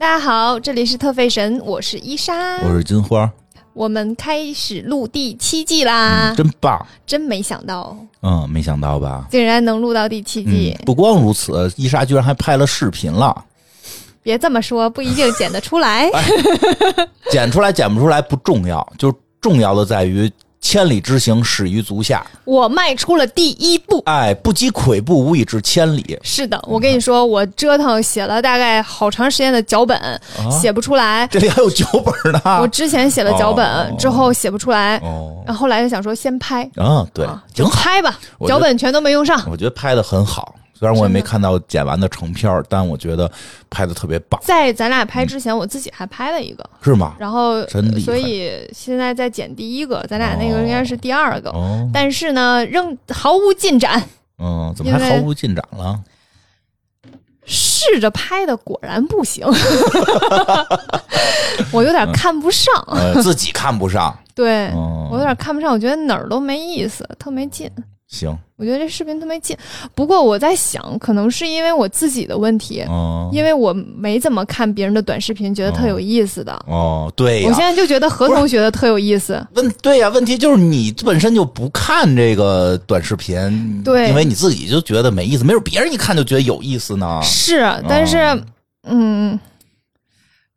大家好，这里是特费神，我是伊莎，我是金花，我们开始录第七季啦，真棒！真没想到，嗯，没想到吧？竟然能录到第七季。不光如此，伊莎居然还拍了视频了。别这么说，不一定剪得出来。剪出来剪不出来不重要，就重要的在于。千里之行，始于足下。我迈出了第一步。哎，不积跬步，无以至千里。是的，我跟你说，我折腾写了大概好长时间的脚本，写不出来。这里还有脚本呢。我之前写了脚本，之后写不出来。哦。然后来就想说，先拍。啊，对，就拍吧。脚本全都没用上。我觉得拍的很好。虽然我也没看到剪完的成片但我觉得拍的特别棒。在咱俩拍之前，我自己还拍了一个，是吗？然后。所以现在在剪第一个，咱俩那个应该是第二个，但是呢，仍毫无进展。嗯，怎么还毫无进展了？试着拍的，果然不行。我有点看不上，自己看不上。对，我有点看不上，我觉得哪儿都没意思，特没劲。行，我觉得这视频特别近。不过我在想，可能是因为我自己的问题，因为我没怎么看别人的短视频，觉得特有意思的。哦，对，我现在就觉得何同学的特有意思。问对呀，问题就是你本身就不看这个短视频，对，因为你自己就觉得没意思，没准别人一看就觉得有意思呢。是，但是，嗯。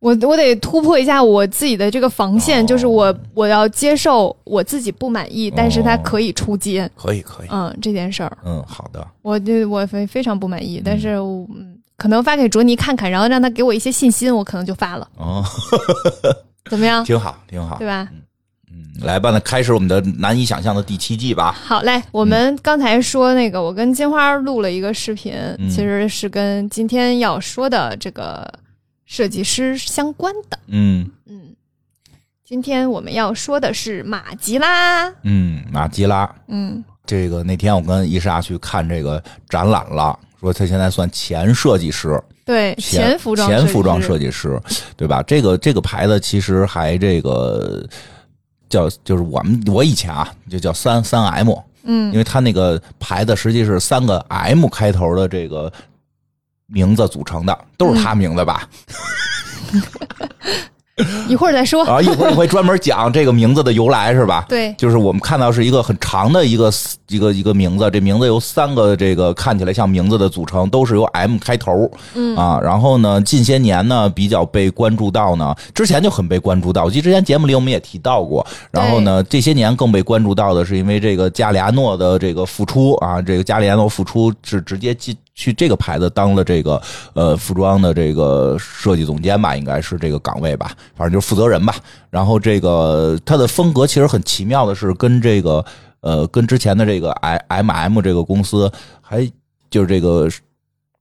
我我得突破一下我自己的这个防线，就是我我要接受我自己不满意，但是他可以出街，可以可以，嗯，这件事儿，嗯，好的，我就我非非常不满意，但是嗯，可能发给卓尼看看，然后让他给我一些信心，我可能就发了，哦，怎么样？挺好，挺好，对吧？嗯，来吧，那开始我们的难以想象的第七季吧。好嘞，我们刚才说那个，我跟金花录了一个视频，其实是跟今天要说的这个。设计师相关的，嗯。嗯，今天我们要说的是马吉拉，嗯，马吉拉，嗯，这个那天我跟伊莎去看这个展览了，说他现在算前设计师，对，前服装前服装设计师，对吧？这个这个牌子其实还这个叫就是我们我以前啊就叫三三 M，嗯，因为他那个牌子实际是三个 M 开头的这个。名字组成的都是他名字吧？一会儿再说啊，一会儿会专门讲这个名字的由来，是吧？对，就是我们看到是一个很长的一个一个一个名字，这名字由三个这个看起来像名字的组成，都是由 M 开头，嗯啊，然后呢，近些年呢比较被关注到呢，之前就很被关注到，我记得之前节目里我们也提到过，然后呢，这些年更被关注到的是因为这个加里亚诺的这个复出啊，这个加里亚诺复出是直接进。去这个牌子当了这个呃服装的这个设计总监吧，应该是这个岗位吧，反正就是负责人吧。然后这个他的风格其实很奇妙的是，跟这个呃跟之前的这个 I M M 这个公司还就是这个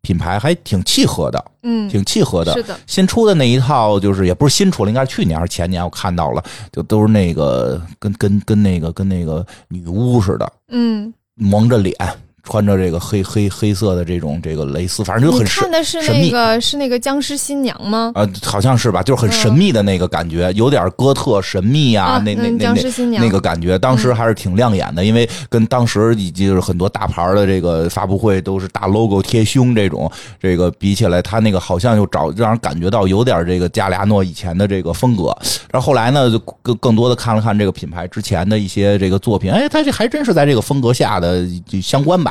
品牌还挺契合的，嗯，挺契合的。是的，新出的那一套就是也不是新出了，应该是去年还是前年，我看到了，就都是那个跟跟跟那个跟那个女巫似的，嗯，蒙着脸。穿着这个黑黑黑色的这种这个蕾丝，反正就很神看的是那个是那个僵尸新娘吗？呃，好像是吧，就是很神秘的那个感觉，有点哥特神秘啊，那那那那那个感觉，当时还是挺亮眼的，因为跟当时以及很多大牌的这个发布会都是大 logo 贴胸这种，这个比起来，他那个好像又找让人感觉到有点这个加里亚诺以前的这个风格。然后后来呢，就更更多的看了看这个品牌之前的一些这个作品，哎，他这还真是在这个风格下的相关吧。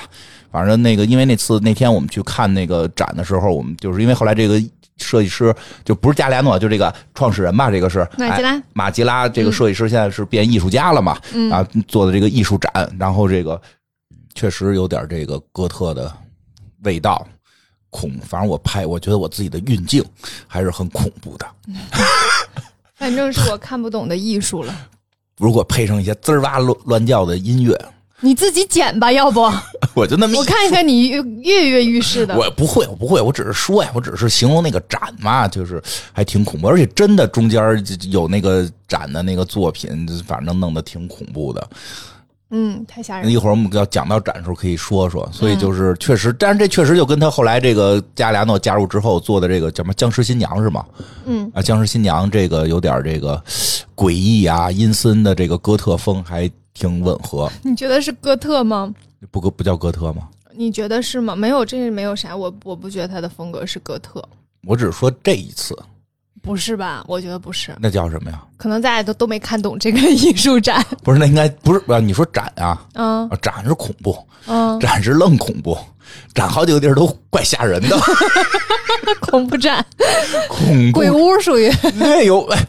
反正那个，因为那次那天我们去看那个展的时候，我们就是因为后来这个设计师就不是加里亚诺，就这个创始人吧，这个是马吉拉。马吉拉这个设计师现在是变艺术家了嘛？啊，做的这个艺术展，然后这个确实有点这个哥特的味道，恐。反正我拍，我觉得我自己的运镜还是很恐怖的。反正是我看不懂的艺术了。如果配上一些滋哇乱乱叫的音乐。你自己剪吧，要不 我就那么我看一看你跃跃欲试的。我不会，我不会，我只是说呀，我只是形容那个展嘛，就是还挺恐怖，而且真的中间有那个展的那个作品，反正弄得挺恐怖的。嗯，太吓人。一会儿我们要讲到展的时候可以说说，所以就是确实，但是这确实就跟他后来这个加里亚诺加入之后做的这个叫什么僵尸新娘是吗？嗯啊，僵尸新娘这个有点这个诡异啊、阴森的这个哥特风还。挺吻合，你觉得是哥特吗？不哥不叫哥特吗？你觉得是吗？没有，这没有啥，我我不觉得他的风格是哥特。我只是说这一次，不是吧？我觉得不是。那叫什么呀？可能大家都都没看懂这个艺术展。不是，那应该不是啊？你说展啊？嗯，展是恐怖，嗯，展是愣恐怖，展好几个地儿都怪吓人的。恐怖展，恐鬼屋属于那有哎，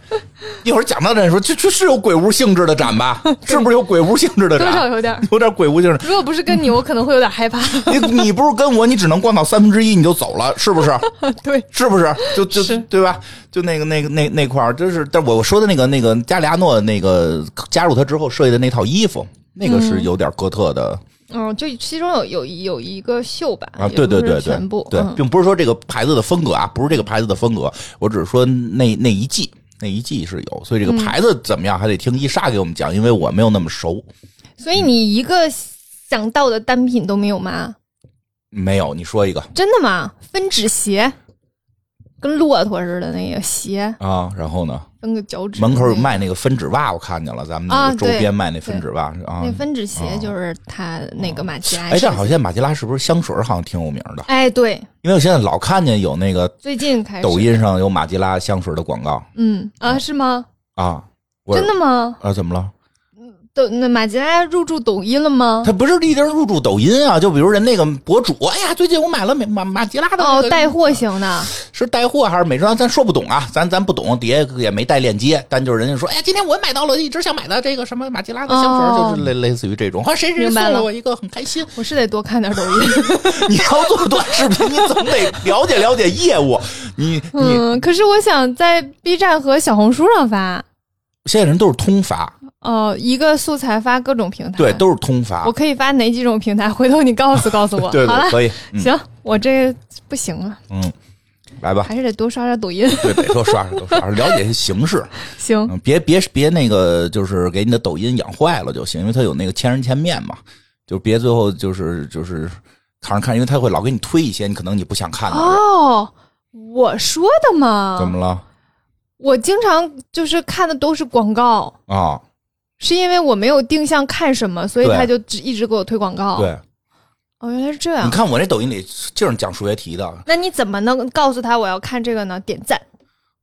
一会儿讲到这说，这这是有鬼屋性质的展吧？是不是有鬼屋性质的展？多少有点，有点鬼屋性质。如果不是跟你，我可能会有点害怕。你你不是跟我，你只能逛到三分之一你就走了，是不是？对，是不是？就就对吧？就那个那个那那块儿，就是但我我说的那个那个加里亚诺那个加入他之后设计的那套衣服，那个是有点哥特的。嗯，就其中有有有一个秀吧啊，对对对对，全部对，并不是说这个牌子的风格啊，不是这个牌子的风格，我只是说那那一季那一季是有，所以这个牌子怎么样还得听伊莎给我们讲，因为我没有那么熟。所以你一个想到的单品都没有吗？没有，你说一个。真的吗？分趾鞋，跟骆驼似的那个鞋啊，然后呢？分个脚趾。门口有卖那个分趾袜，我看见了，咱们那个周边卖那分趾袜啊。那分趾鞋就是他那个马吉拉。哎，但好像马吉拉是不是香水好像挺有名的？哎，对，因为我现在老看见有那个最近开始抖音上有马吉拉香水的广告。嗯啊，是吗？啊，真的吗？啊，怎么了？抖那马吉拉入驻抖音了吗？他不是一直入驻抖音啊，就比如人那个博主，哎呀，最近我买了美马马吉拉的哦，带货型的，是带货还是美妆？咱说不懂啊，咱咱不懂，底下也没带链接，但就是人家说，哎呀，今天我买到了一直想买的这个什么马吉拉的香水，就是类类似于这种，啊谁谁送了我一个，很开心。我是得多看点抖音。你要做短视频，你总得了解了解业务。你嗯，可是我想在 B 站和小红书上发，现在人都是通发。哦，一个素材发各种平台，对，都是通发。我可以发哪几种平台？回头你告诉告诉我。对，好了，可以。行，我这不行了。嗯，来吧，还是得多刷刷抖音。对，得多刷刷，多刷刷，了解一些形式。行，别别别那个，就是给你的抖音养坏了就行，因为它有那个千人千面嘛，就别最后就是就是看着看，因为它会老给你推一些你可能你不想看的。哦，我说的嘛。怎么了？我经常就是看的都是广告啊。是因为我没有定向看什么，所以他就只一直给我推广告。对，哦，原来是这样。你看我这抖音里就是讲数学题的。那你怎么能告诉他我要看这个呢？点赞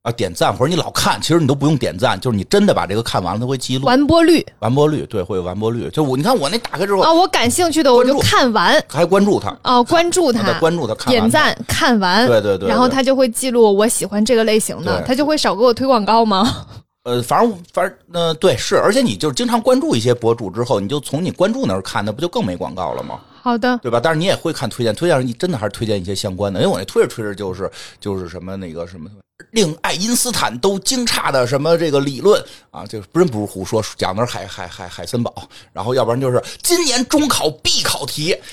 啊，点赞或者你老看，其实你都不用点赞，就是你真的把这个看完了，他会记录完播率。完播率对，会有完播率。就我你看我那打开之后啊，我感兴趣的我就看完，还关注他哦，关注他，关注他，看点赞看完，对对对，然后他就会记录我喜欢这个类型的，他就会少给我推广告吗？呃，反正反正，呃，对，是，而且你就是经常关注一些博主之后，你就从你关注那儿看，那不就更没广告了吗？好的，对吧？但是你也会看推荐，推荐你真的还是推荐一些相关的，因为我那推着推着就是就是什么那个什么令爱因斯坦都惊诧的什么这个理论啊，就真不是胡说，讲的是海海海海森堡，然后要不然就是今年中考必考题，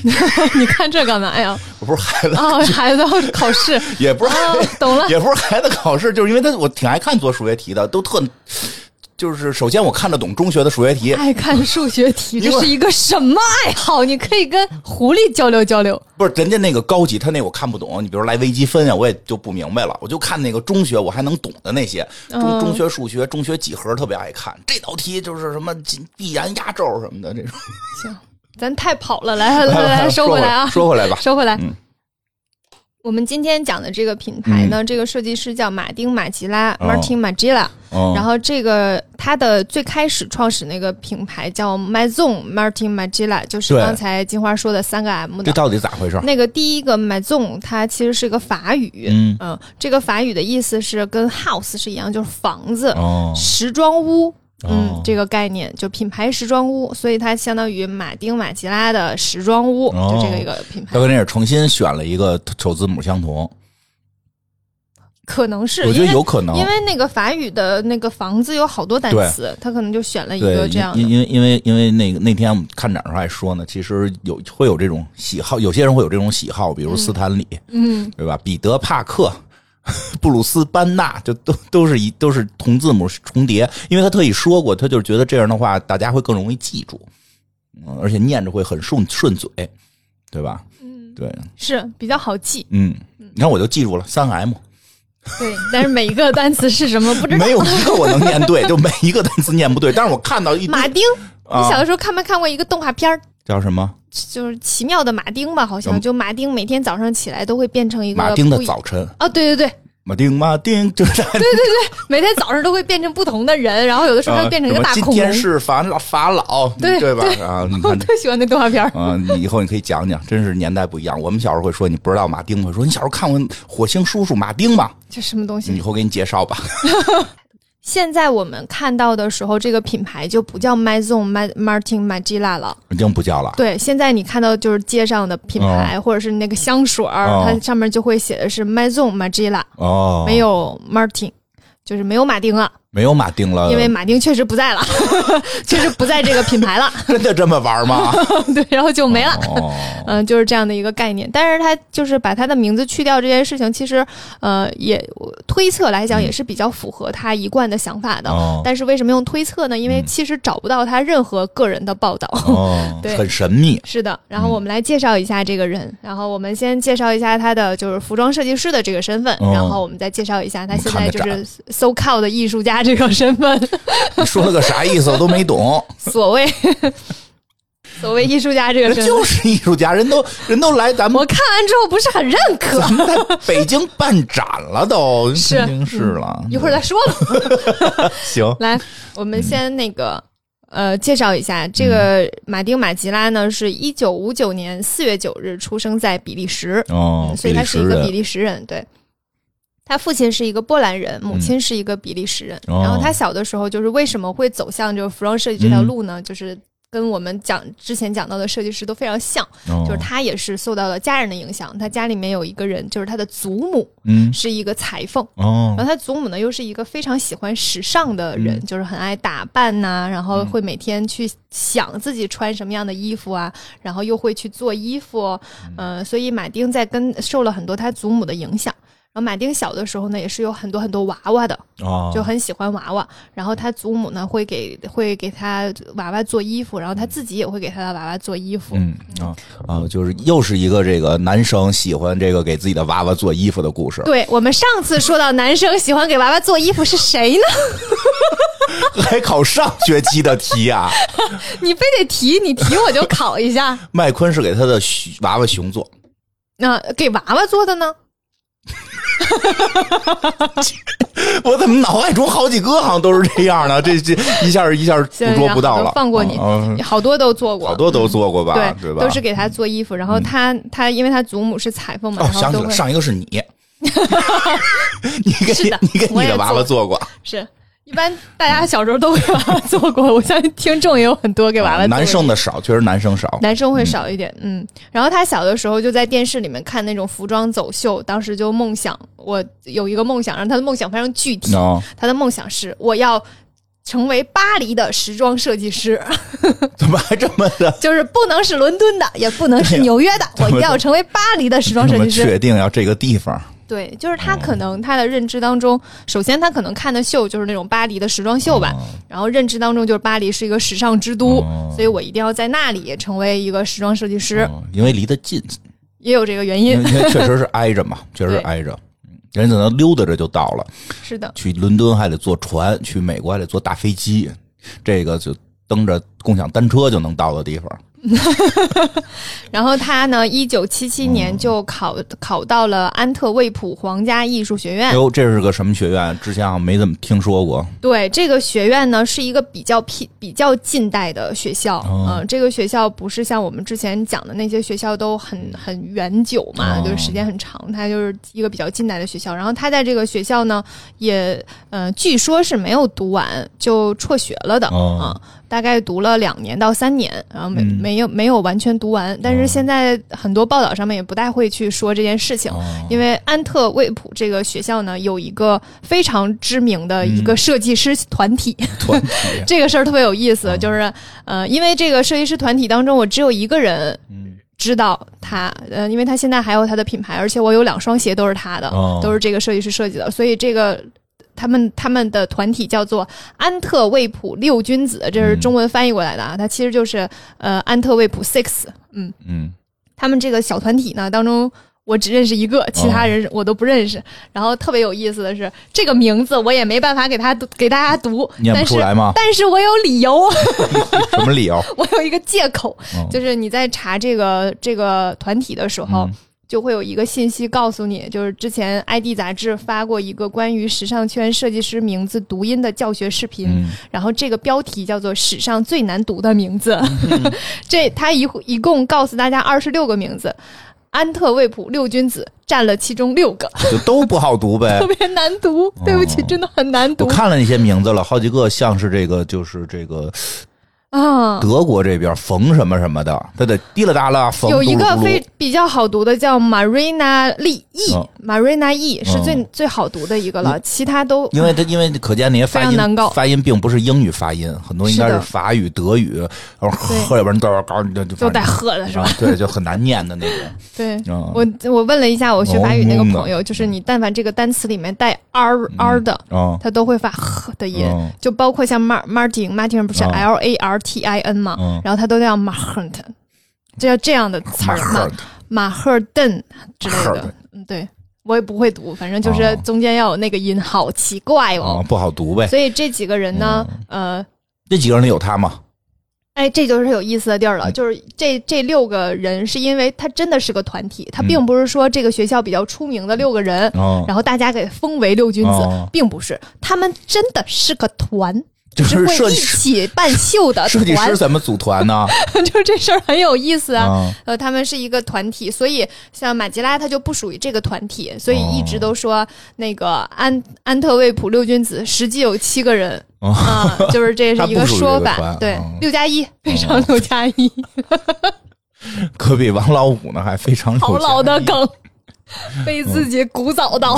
你看这干嘛呀？我不是孩子啊，孩子考试也不是懂了，也不是孩子考试，就是因为他我挺爱看做数学题的，都特。就是首先我看得懂中学的数学题，爱看数学题，这是一个什么爱好？你可以跟狐狸交流交流。不是人家那个高级，他那我看不懂。你比如来微积分啊，我也就不明白了。我就看那个中学，我还能懂的那些中中学数学、中学几何特别爱看。这道题就是什么必然压轴什么的这种。行，咱太跑了，来来来，收回来啊，收回来吧，收回来。嗯。我们今天讲的这个品牌呢，这个设计师叫马丁马吉拉 （Martin Magilla），然后这个他的最开始创始那个品牌叫 Maison Martin Magilla，就是刚才金花说的三个 M 的。这到底咋回事？那个第一个 Maison 它其实是个法语，嗯，这个法语的意思是跟 house 是一样，就是房子、时装屋。嗯，这个概念就品牌时装屋，所以它相当于马丁马吉拉的时装屋，就这个一个品牌。他跟那是重新选了一个首字母相同，可能是我觉得有可能，因为那个法语的那个房子有好多单词，他可能就选了一个这样。因因为因为因为那个那天我们看展时候还说呢，其实有会有这种喜好，有些人会有这种喜好，比如斯坦李，嗯，对吧？彼得帕克。布鲁斯班纳就都都是一都是同字母重叠，因为他特意说过，他就是觉得这样的话大家会更容易记住，嗯，而且念着会很顺顺嘴，对吧？嗯，对，是比较好记。嗯，你看我就记住了三 M。对，但是每一个单词是什么不知道，没有一个我能念对，就每一个单词念不对。但是我看到一马丁，你小的时候看没看过一个动画片叫什么？就是奇妙的马丁吧，好像就马丁每天早上起来都会变成一个马丁的早晨哦，对对对，马丁马丁，就是对对对，每天早上都会变成不同的人，然后有的时候会变成一个大恐龙。今天是法老法老，对对吧？啊，我特喜欢那动画片啊，你以后你可以讲讲，真是年代不一样。我们小时候会说你不知道马丁，会说你小时候看过火星叔叔马丁吗？这什么东西？以后给你介绍吧。现在我们看到的时候，这个品牌就不叫 MyZone Martin Magilla 了，已经不叫了。对，现在你看到就是街上的品牌，或者是那个香水儿，它上面就会写的是 MyZone Magilla，哦，没有 Martin，就是没有马丁了。没有马丁了，因为马丁确实不在了，确实不在这个品牌了。真的这么玩吗？对，然后就没了。嗯，就是这样的一个概念。但是他就是把他的名字去掉这件事情，其实呃也推测来讲也是比较符合他一贯的想法的。但是为什么用推测呢？因为其实找不到他任何个人的报道，对，很神秘。是的。然后我们来介绍一下这个人。然后我们先介绍一下他的就是服装设计师的这个身份，然后我们再介绍一下他现在就是 so called 的艺术家。这个身份，你 说了个啥意思？我都没懂。所谓所谓艺术家这个身份，就是艺术家，人都人都来咱们。我看完之后不是很认可。咱们在北京办展了，都是是了。一会儿再说了。行，来，我们先那个呃，介绍一下这个马丁马吉拉呢，是一九五九年四月九日出生在比利时哦，所以他是一个比利时人，对。他父亲是一个波兰人，母亲是一个比利时人。然后他小的时候就是为什么会走向就是服装设计这条路呢？就是跟我们讲之前讲到的设计师都非常像，就是他也是受到了家人的影响。他家里面有一个人，就是他的祖母，嗯，是一个裁缝。然后他祖母呢又是一个非常喜欢时尚的人，就是很爱打扮呐，然后会每天去想自己穿什么样的衣服啊，然后又会去做衣服。嗯，所以马丁在跟受了很多他祖母的影响。然后马丁小的时候呢，也是有很多很多娃娃的，就很喜欢娃娃。然后他祖母呢会给会给他娃娃做衣服，然后他自己也会给他的娃娃做衣服。嗯啊啊，就是又是一个这个男生喜欢这个给自己的娃娃做衣服的故事。对我们上次说到男生喜欢给娃娃做衣服是谁呢？还考上学期的题啊？你非得提，你提我就考一下。麦昆是给他的娃娃熊做，那给娃娃做的呢？我怎么脑海中好几个好像都是这样的？这这一下一下捕捉不到了。放过你，好多都做过，好多都做过吧？对，吧？都是给他做衣服。然后他他，因为他祖母是裁缝嘛，哦，想起来上一个是你，你给你给你的娃娃做过是。一般大家小时候都给娃娃做过，我相信听众也有很多给娃娃。男生的少，确实男生少，男生会少一点。嗯，然后他小的时候就在电视里面看那种服装走秀，当时就梦想，我有一个梦想，让他的梦想非常具体。他的梦想是我要成为巴黎的时装设计师。怎么还这么的？就是不能是伦敦的，也不能是纽约的，我要成为巴黎的时装设计师。确定要这个地方。对，就是他可能他的认知当中，首先他可能看的秀就是那种巴黎的时装秀吧，然后认知当中就是巴黎是一个时尚之都，所以我一定要在那里成为一个时装设计师，因为离得近，也有这个原因，因为 确实是挨着嘛，确实挨着，人可能溜达着就到了，是的，去伦敦还得坐船，去美国还得坐大飞机，这个就蹬着共享单车就能到的地方。然后他呢，一九七七年就考考到了安特卫普皇家艺术学院。哟，这是个什么学院？之前好像没怎么听说过。对，这个学院呢是一个比较偏比较近代的学校。嗯，这个学校不是像我们之前讲的那些学校都很很远久嘛，就是时间很长。它就是一个比较近代的学校。然后他在这个学校呢，也呃，据说是没有读完就辍学了的啊。大概读了两年到三年，然后没没有没有完全读完，但是现在很多报道上面也不太会去说这件事情，因为安特卫普这个学校呢有一个非常知名的一个设计师团体，团体。这个事儿特别有意思，就是呃，因为这个设计师团体当中，我只有一个人知道他，呃，因为他现在还有他的品牌，而且我有两双鞋都是他的，都是这个设计师设计的，所以这个。他们他们的团体叫做安特卫普六君子，这是中文翻译过来的啊。它其实就是呃安特卫普 Six。嗯嗯，他们这个小团体呢当中，我只认识一个，其他人我都不认识。然后特别有意思的是，这个名字我也没办法给他给大家读，念不出来吗？但是我有理由。什么理由？我有一个借口，就是你在查这个这个团体的时候。就会有一个信息告诉你，就是之前 ID 杂志发过一个关于时尚圈设计师名字读音的教学视频，然后这个标题叫做“史上最难读的名字”，这他一一共告诉大家二十六个名字，安特卫普六君子占了其中六个，就都不好读呗，特别难读，对不起，真的很难读。我看了那些名字了，好几个像是这个，就是这个。啊，德国这边缝什么什么的，他得滴了哒啦缝。有一个非比较好读的叫 Marina Lee E，Marina E 是最最好读的一个了，其他都因为他因为可见那些发音 发音并不是英语发音，很多应该是法语、德语，然后赫里边都要搞就带赫的是吧？对，就很难念的那种。对，我我问了一下我学法语那个朋友，就是你但凡这个单词里面带 r r 的，他都会发呵的音，就包括像 Mar Martin Martin 不是 L A R。T I N 嘛，然后他都叫马赫顿，就叫这样的词儿嘛，马赫顿之类的。嗯，对我也不会读，反正就是中间要有那个音，好奇怪哦，不好读呗。所以这几个人呢，呃，这几个人里有他吗？哎，这就是有意思的地儿了，就是这这六个人是因为他真的是个团体，他并不是说这个学校比较出名的六个人，然后大家给封为六君子，并不是，他们真的是个团。就是会一起办秀的 设计师怎么组团呢？就这事儿很有意思啊。呃，他们是一个团体，所以像马吉拉他就不属于这个团体，所以一直都说那个安安特卫普六君子实际有七个人 啊，就是这是一个说法。对，六加一非常六加一，可比王老五呢还非常好老的梗，被自己鼓捣到，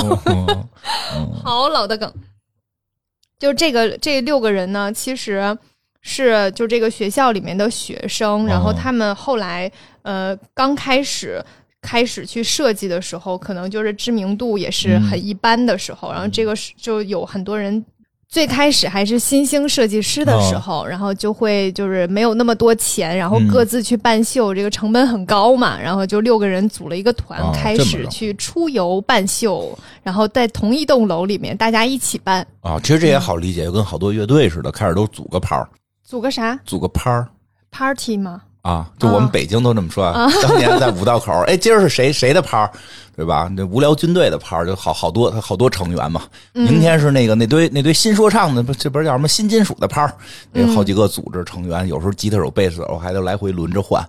好老的梗。就这个这六个人呢，其实是就这个学校里面的学生，然后他们后来呃刚开始开始去设计的时候，可能就是知名度也是很一般的时候，然后这个就有很多人。最开始还是新兴设计师的时候，然后就会就是没有那么多钱，然后各自去办秀，这个成本很高嘛，然后就六个人组了一个团，开始去出游办秀，然后在同一栋楼里面大家一起办。啊，其实这也好理解，就跟好多乐队似的，开始都组个趴儿，组个啥？组个趴儿，party 吗？啊，就我们北京都这么说。当年在五道口，哎，今儿是谁谁的趴对吧？那无聊军队的趴就好好多，好多成员嘛。明天是那个那堆那堆新说唱的，这不是叫什么新金属的趴有好几个组织成员，有时候吉他手、贝斯手还得来回轮着换，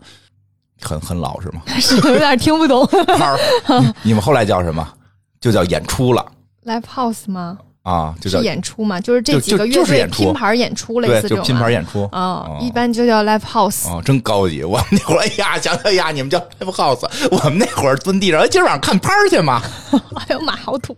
很很老 是吗？是有点听不懂。趴你们后来叫什么？就叫演出了。Live House 吗？啊，就是演出嘛，就是这几个乐队拼盘演出类似这种拼盘演出啊，一般就叫 live house 啊，真高级。我们那会儿哎呀，想想呀，你们叫 live house，我们那会儿蹲地上，哎今儿晚上看拍去嘛。哎呦妈，好土。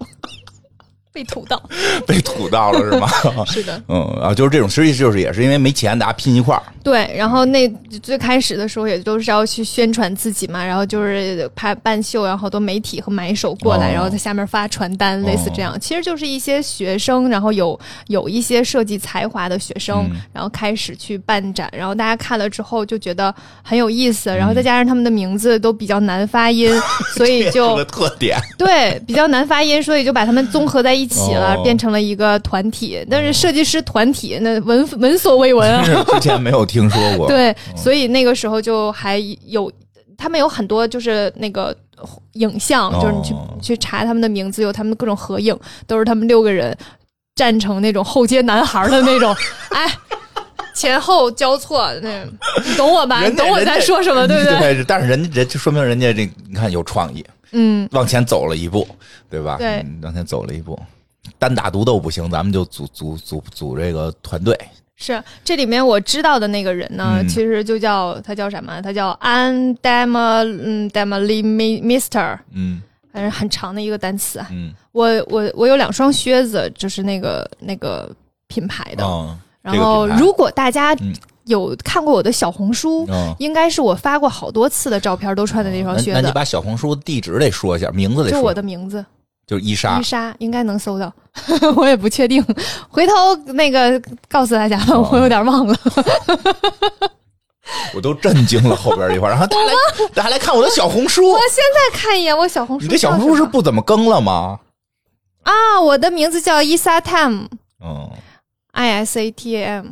被土到，被土到了是吗？是的，嗯啊，就是这种，实际就是也是因为没钱，大家拼一块儿。对，然后那最开始的时候也都是要去宣传自己嘛，然后就是拍办秀，然后好多媒体和买手过来，然后在下面发传单，类似这样。其实就是一些学生，然后有有一些设计才华的学生，然后开始去办展，然后大家看了之后就觉得很有意思，然后再加上他们的名字都比较难发音，所以就特点对比较难发音，所以就把他们综合在一。一起了，变成了一个团体，但是设计师团体那闻闻所未闻啊，之前没有听说过。对，所以那个时候就还有他们有很多就是那个影像，就是你去去查他们的名字，有他们的各种合影，都是他们六个人站成那种后街男孩的那种，哎，前后交错，那你懂我吧？你懂我在说什么，对不对？但是人家人就说明人家这你看有创意。嗯，往前走了一步，对吧？对，往前走了一步，单打独斗不行，咱们就组组组组这个团队。是，这里面我知道的那个人呢，其实就叫他叫什么？他叫安 dema 嗯 demali mister 嗯，反正很长的一个单词啊。嗯，我我我有两双靴子，就是那个那个品牌的。然后如果大家。有看过我的小红书，应该是我发过好多次的照片，都穿的那双靴子。那你把小红书地址得说一下，名字得就我的名字，就是伊莎。伊莎应该能搜到，我也不确定，回头那个告诉大家吧，我有点忘了。我都震惊了后边一块然后大家来，大家来看我的小红书。我现在看一眼我小红书，你这小红书是不怎么更了吗？啊，我的名字叫伊莎 Tam，嗯，I S A T A M。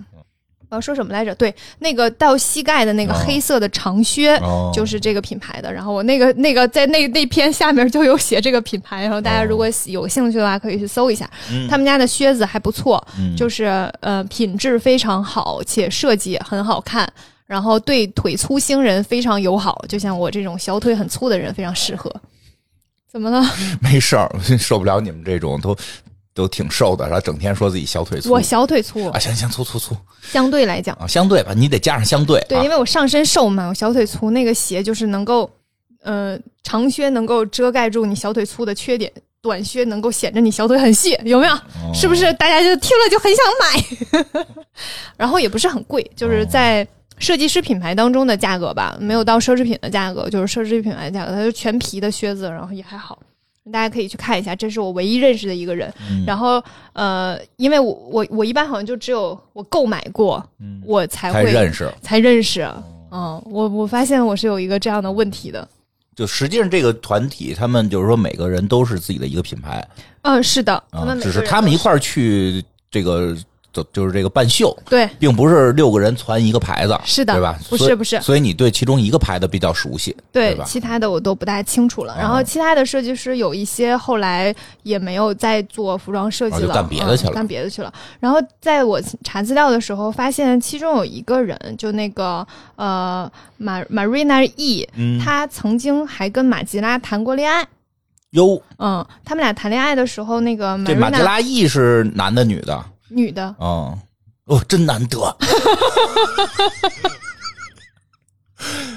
我要说什么来着？对，那个到膝盖的那个黑色的长靴，就是这个品牌的。然后我那个那个在那那篇下面就有写这个品牌，然后大家如果有兴趣的话，可以去搜一下。他们家的靴子还不错，就是呃品质非常好，且设计也很好看，然后对腿粗星人非常友好，就像我这种小腿很粗的人非常适合。怎么了？没事儿，受不了你们这种都。都挺瘦的，然后整天说自己小腿粗。我小腿粗啊，行行，粗粗粗。相对来讲啊，相对吧，你得加上相对。对，因为我上身瘦嘛，我小腿粗，那个鞋就是能够，呃，长靴能够遮盖住你小腿粗的缺点，短靴能够显着你小腿很细，有没有？是不是？大家就听了就很想买。然后也不是很贵，就是在设计师品牌当中的价格吧，没有到奢侈品的价格，就是奢侈品牌的价格，它是全皮的靴子，然后也还好。大家可以去看一下，这是我唯一认识的一个人。然后，呃，因为我我我一般好像就只有我购买过，我才会认识，才认识。嗯，我我发现我是有一个这样的问题的。就实际上这个团体，他们就是说每个人都是自己的一个品牌。嗯，是的，只是他们一块儿去这个。就就是这个半袖，对，并不是六个人传一个牌子，是的，对吧？不是不是，所以你对其中一个牌子比较熟悉，对吧？其他的我都不大清楚了。然后其他的设计师有一些后来也没有再做服装设计了，干别的去了，干别的去了。然后在我查资料的时候，发现其中有一个人，就那个呃马 Marina E，他曾经还跟马吉拉谈过恋爱。哟，嗯，他们俩谈恋爱的时候，那个这马吉拉 E 是男的女的？女的哦哦，真难得，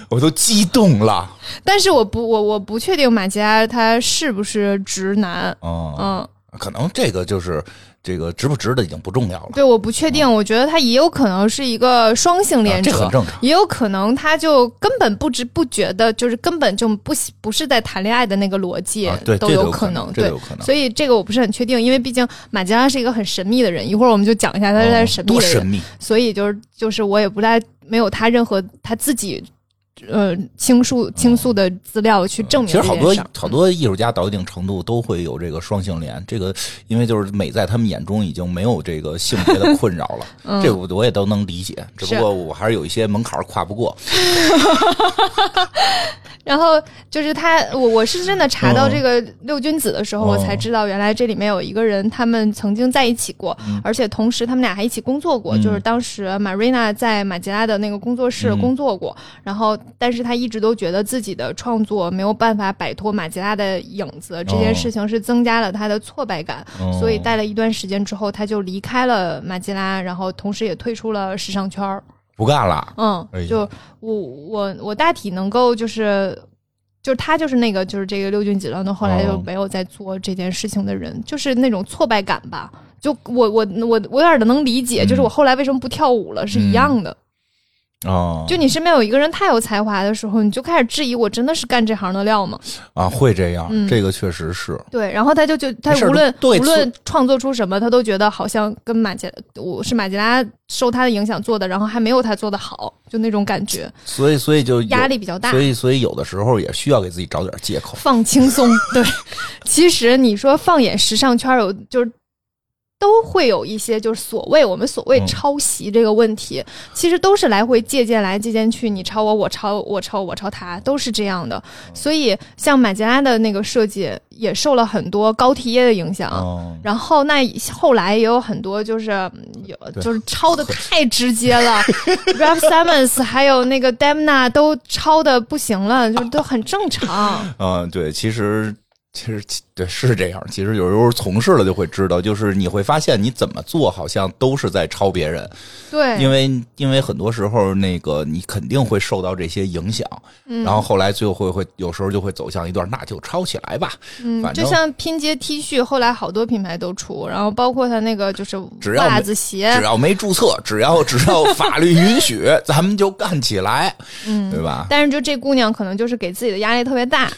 我都激动了。但是我不，我我不确定马佳他是不是直男。嗯，可能这个就是。这个值不值得已经不重要了。对，我不确定，我觉得他也有可能是一个双性恋者，这很正常。也有可能他就根本不知不觉的，就是根本就不不是在谈恋爱的那个逻辑，对，都有可能，对，所以这个我不是很确定，因为毕竟马吉拉是一个很神秘的人，一会儿我们就讲一下他是在神秘的人，神秘。所以就是就是我也不太没有他任何他自己。呃，倾诉倾诉的资料去证明。其实好多好多艺术家到一定程度都会有这个双性恋，这个因为就是美在他们眼中已经没有这个性别的困扰了，这我我也都能理解。只不过我还是有一些门槛跨不过。然后就是他，我我是真的查到这个六君子的时候，我才知道原来这里面有一个人，他们曾经在一起过，而且同时他们俩还一起工作过。就是当时 Marina 在马吉拉的那个工作室工作过，然后。但是他一直都觉得自己的创作没有办法摆脱马吉拉的影子，这件事情是增加了他的挫败感，所以待了一段时间之后，他就离开了马吉拉，然后同时也退出了时尚圈儿，不干了。嗯，就我我我大体能够就是就是他就是那个就是这个六俊几郎的，后来就没有再做这件事情的人，就是那种挫败感吧。就我我我我有点的能理解，就是我后来为什么不跳舞了是一样的。哦，就你身边有一个人太有才华的时候，你就开始质疑我真的是干这行的料吗？啊，会这样，这个确实是。对，然后他就就他无论无论创作出什么，他都觉得好像跟马吉我是马吉拉受他的影响做的，然后还没有他做的好，就那种感觉。所以，所以就压力比较大。所以，所以有的时候也需要给自己找点借口，放轻松。对，其实你说放眼时尚圈，有就是。都会有一些，就是所谓我们所谓抄袭这个问题，其实都是来回借鉴来借鉴去，你抄我，我抄我抄我抄他，都是这样的。所以像马吉拉的那个设计也受了很多高缇耶的影响，然后那后来也有很多就是有就是抄的太直接了，Ralph Simmons 还有那个 Demna 都抄的不行了，就都很正常。嗯，对，其实。其实对是这样，其实有时候从事了就会知道，就是你会发现你怎么做好像都是在抄别人。对，因为因为很多时候那个你肯定会受到这些影响，然后后来最后会会有时候就会走向一段，那就抄起来吧。嗯，就像拼接 T 恤，后来好多品牌都出，然后包括他那个就是袜子鞋，只要没注册，只要只要法律允许，咱们就干起来，嗯，对吧？但是就这姑娘可能就是给自己的压力特别大。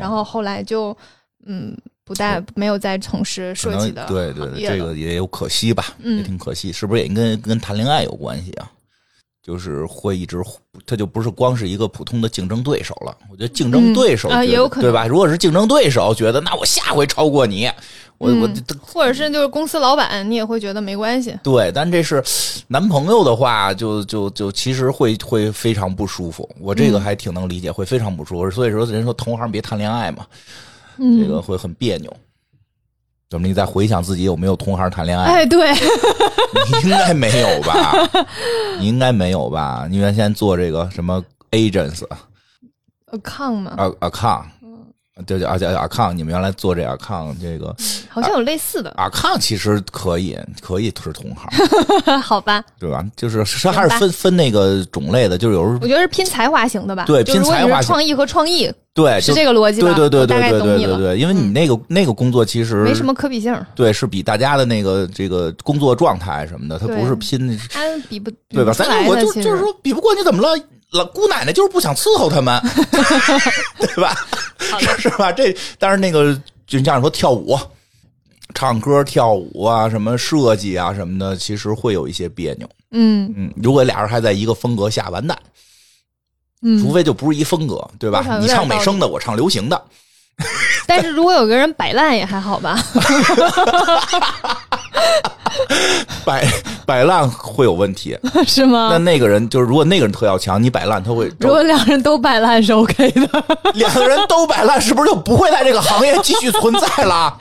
然后后来就，嗯，不再没有再从事设计的，对对对，这个也有可惜吧，也挺可惜，是不是也跟跟谈恋爱有关系啊？就是会一直，他就不是光是一个普通的竞争对手了。我觉得竞争对手啊也有可能对吧？如果是竞争对手，觉得那我下回超过你，我我或者是就是公司老板，你也会觉得没关系。对，但这是男朋友的话，就就就其实会会非常不舒服。我这个还挺能理解，会非常不舒服。所以说，人说同行别谈恋爱嘛，这个会很别扭。怎么？你再回想自己有没有同行谈恋爱？哎，对，你应该没有吧？你应该没有吧？你原先做这个什么 agents，account 吗？account，对对，而且 account，你们原来做这 account 这个，好像有类似的 account，其实可以，可以是同行，好吧？对吧？就是它还是分分那个种类的，就是有时候我觉得是拼才华型的吧？对，拼才华，创意和创意。对，是这个逻辑吧？对对对对对对对对，因为你那个那个工作其实没什么可比性。对，是比大家的那个这个工作状态什么的，他不是拼。他比不对吧？咱我就就是说比不过你怎么了？老姑奶奶就是不想伺候他们，对吧？是吧？这但是那个就像说跳舞、唱歌、跳舞啊，什么设计啊什么的，其实会有一些别扭。嗯嗯，如果俩人还在一个风格下，完蛋。嗯除非就不是一风格，对吧？你唱美声的，我唱流行的。但是如果有个人摆烂也还好吧。摆摆烂会有问题，是吗？那那个人就是，如果那个人特要强，你摆烂他会。如果两人都摆烂是 OK 的。两个人都摆烂，是不是就不会在这个行业继续存在了？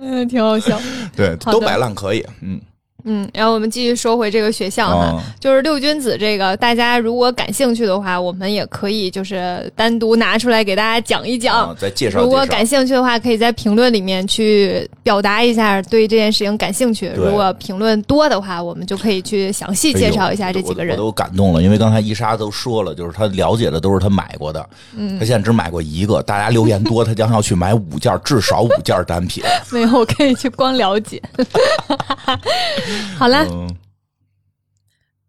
嗯，挺好笑。对，都摆烂可以，嗯。嗯，然后我们继续说回这个学校哈，就是六君子这个，大家如果感兴趣的话，我们也可以就是单独拿出来给大家讲一讲，再介绍。如果感兴趣的话，可以在评论里面去表达一下对这件事情感兴趣。如果评论多的话，我们就可以去详细介绍一下这几个人。我都感动了，因为刚才伊莎都说了，就是他了解的都是他买过的，嗯，他现在只买过一个。大家留言多，他将要去买五件，至少五件单品。没有，我可以去光了解。好了，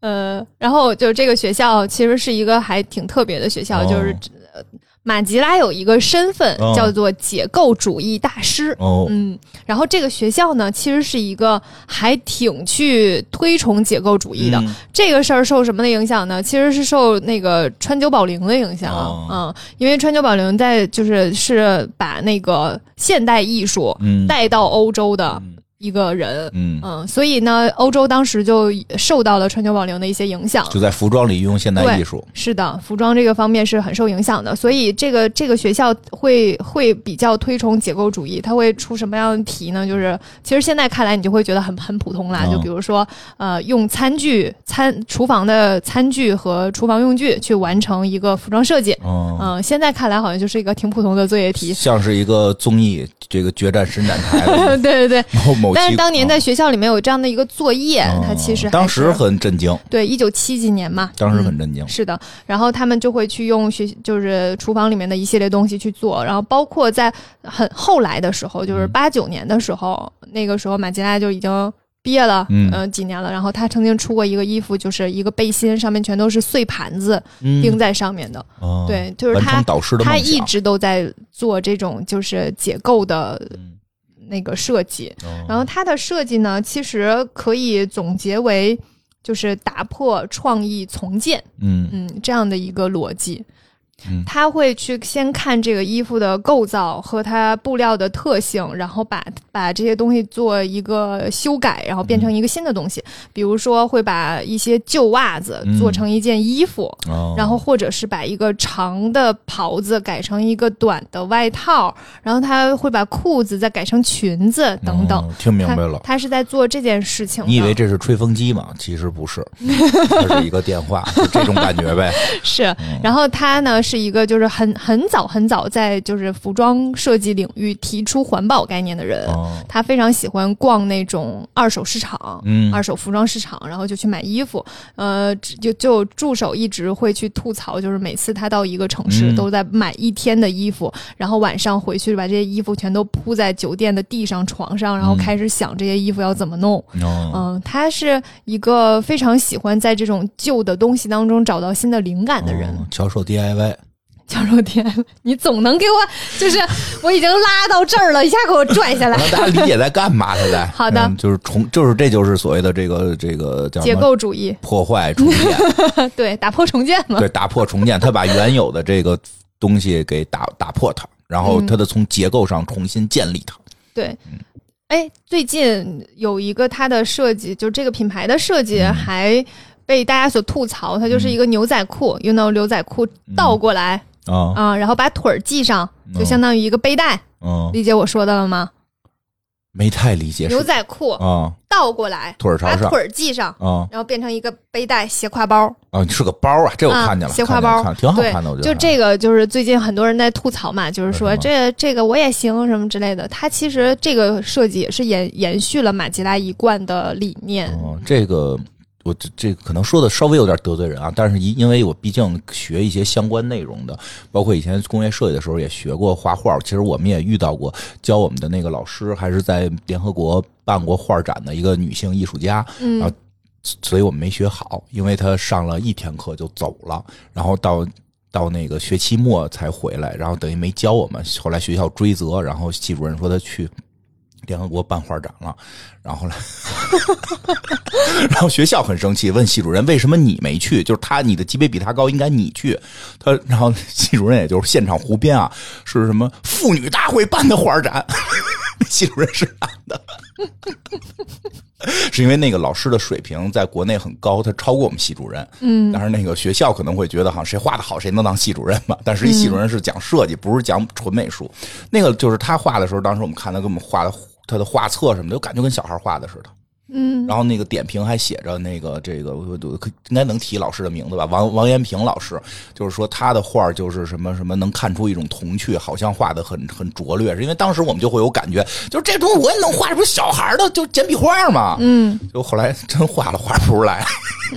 呃，然后就这个学校其实是一个还挺特别的学校，就是马吉拉有一个身份叫做解构主义大师。哦，嗯，然后这个学校呢，其实是一个还挺去推崇解构主义的。这个事儿受什么的影响呢？其实是受那个川久保玲的影响。嗯，因为川久保玲在就是是把那个现代艺术带到欧洲的。一个人，嗯嗯，所以呢，欧洲当时就受到了川久保玲的一些影响，就在服装里用现代艺术。是的，服装这个方面是很受影响的，所以这个这个学校会会比较推崇解构主义。它会出什么样的题呢？就是其实现在看来你就会觉得很很普通啦，就比如说呃，用餐具、餐厨房的餐具和厨房用具去完成一个服装设计。嗯，现在看来好像就是一个挺普通的作业题，像是一个综艺这个决战伸展台。对对对，某某。但是当年在学校里面有这样的一个作业，他其实当时很震惊。对，一九七几年嘛，当时很震惊。是的，然后他们就会去用学，就是厨房里面的一系列东西去做，然后包括在很后来的时候，就是八九年的时候，那个时候马吉拉就已经毕业了，嗯，几年了。然后他曾经出过一个衣服，就是一个背心，上面全都是碎盘子钉在上面的。对，就是他他一直都在做这种就是解构的。那个设计，然后它的设计呢，其实可以总结为就是打破创意重建，嗯嗯，这样的一个逻辑。他会去先看这个衣服的构造和它布料的特性，然后把把这些东西做一个修改，然后变成一个新的东西。比如说，会把一些旧袜子做成一件衣服，然后或者是把一个长的袍子改成一个短的外套，然后他会把裤子再改成裙子等等。听明白了，他是在做这件事情。你以为这是吹风机吗？其实不是，它是一个电话，这种感觉呗。是，然后他呢？是一个就是很很早很早在就是服装设计领域提出环保概念的人，他非常喜欢逛那种二手市场，嗯，二手服装市场，然后就去买衣服。呃，就就助手一直会去吐槽，就是每次他到一个城市都在买一天的衣服，然后晚上回去把这些衣服全都铺在酒店的地上床上，然后开始想这些衣服要怎么弄。嗯，他是一个非常喜欢在这种旧的东西当中找到新的灵感的人，销售 DIY。销 小肉甜，你总能给我，就是我已经拉到这儿了，一下给我拽下来。大家理解在干嘛？他在 好的，就是重，就是这就是所谓的这个这个叫结构主义，破坏重建，对，打破重建嘛。对，打破重建，他把原有的这个东西给打打破它，然后他的从结构上重新建立它。对，哎，最近有一个它的设计，就这个品牌的设计还。被大家所吐槽，它就是一个牛仔裤，you know，牛仔裤倒过来啊啊，然后把腿儿系上，就相当于一个背带。嗯，理解我说的了吗？没太理解。牛仔裤啊，倒过来，腿儿朝上，把腿儿系上啊，然后变成一个背带斜挎包。啊，是个包啊，这我看见了，斜挎包挺好看的。我觉得就这个，就是最近很多人在吐槽嘛，就是说这这个我也行什么之类的。它其实这个设计也是延延续了马吉拉一贯的理念。哦，这个。我这这可能说的稍微有点得罪人啊，但是因因为我毕竟学一些相关内容的，包括以前工业设计的时候也学过画画，其实我们也遇到过教我们的那个老师，还是在联合国办过画展的一个女性艺术家，嗯，所以我们没学好，因为她上了一天课就走了，然后到到那个学期末才回来，然后等于没教我们，后来学校追责，然后系主任说他去。联合国办画展了，然后呢，然后学校很生气，问系主任为什么你没去？就是他，你的级别比他高，应该你去。他，然后系主任也就是现场胡编啊，是什么妇女大会办的画展？系主任是男的，是因为那个老师的水平在国内很高，他超过我们系主任。嗯，但是那个学校可能会觉得，好像谁画的好，谁能当系主任嘛？但实际系主任是讲设计，不是讲纯美术。那个就是他画的时候，当时我们看他给我们画的。他的画册什么的，就感觉跟小孩画的似的。嗯，然后那个点评还写着那个这个，应该能提老师的名字吧？王王延平老师，就是说他的画就是什么什么能看出一种童趣，好像画的很很拙劣。是因为当时我们就会有感觉，就是这东西我也能画，这不是小孩的就简笔画嘛？嗯，就后来真画了画不出来。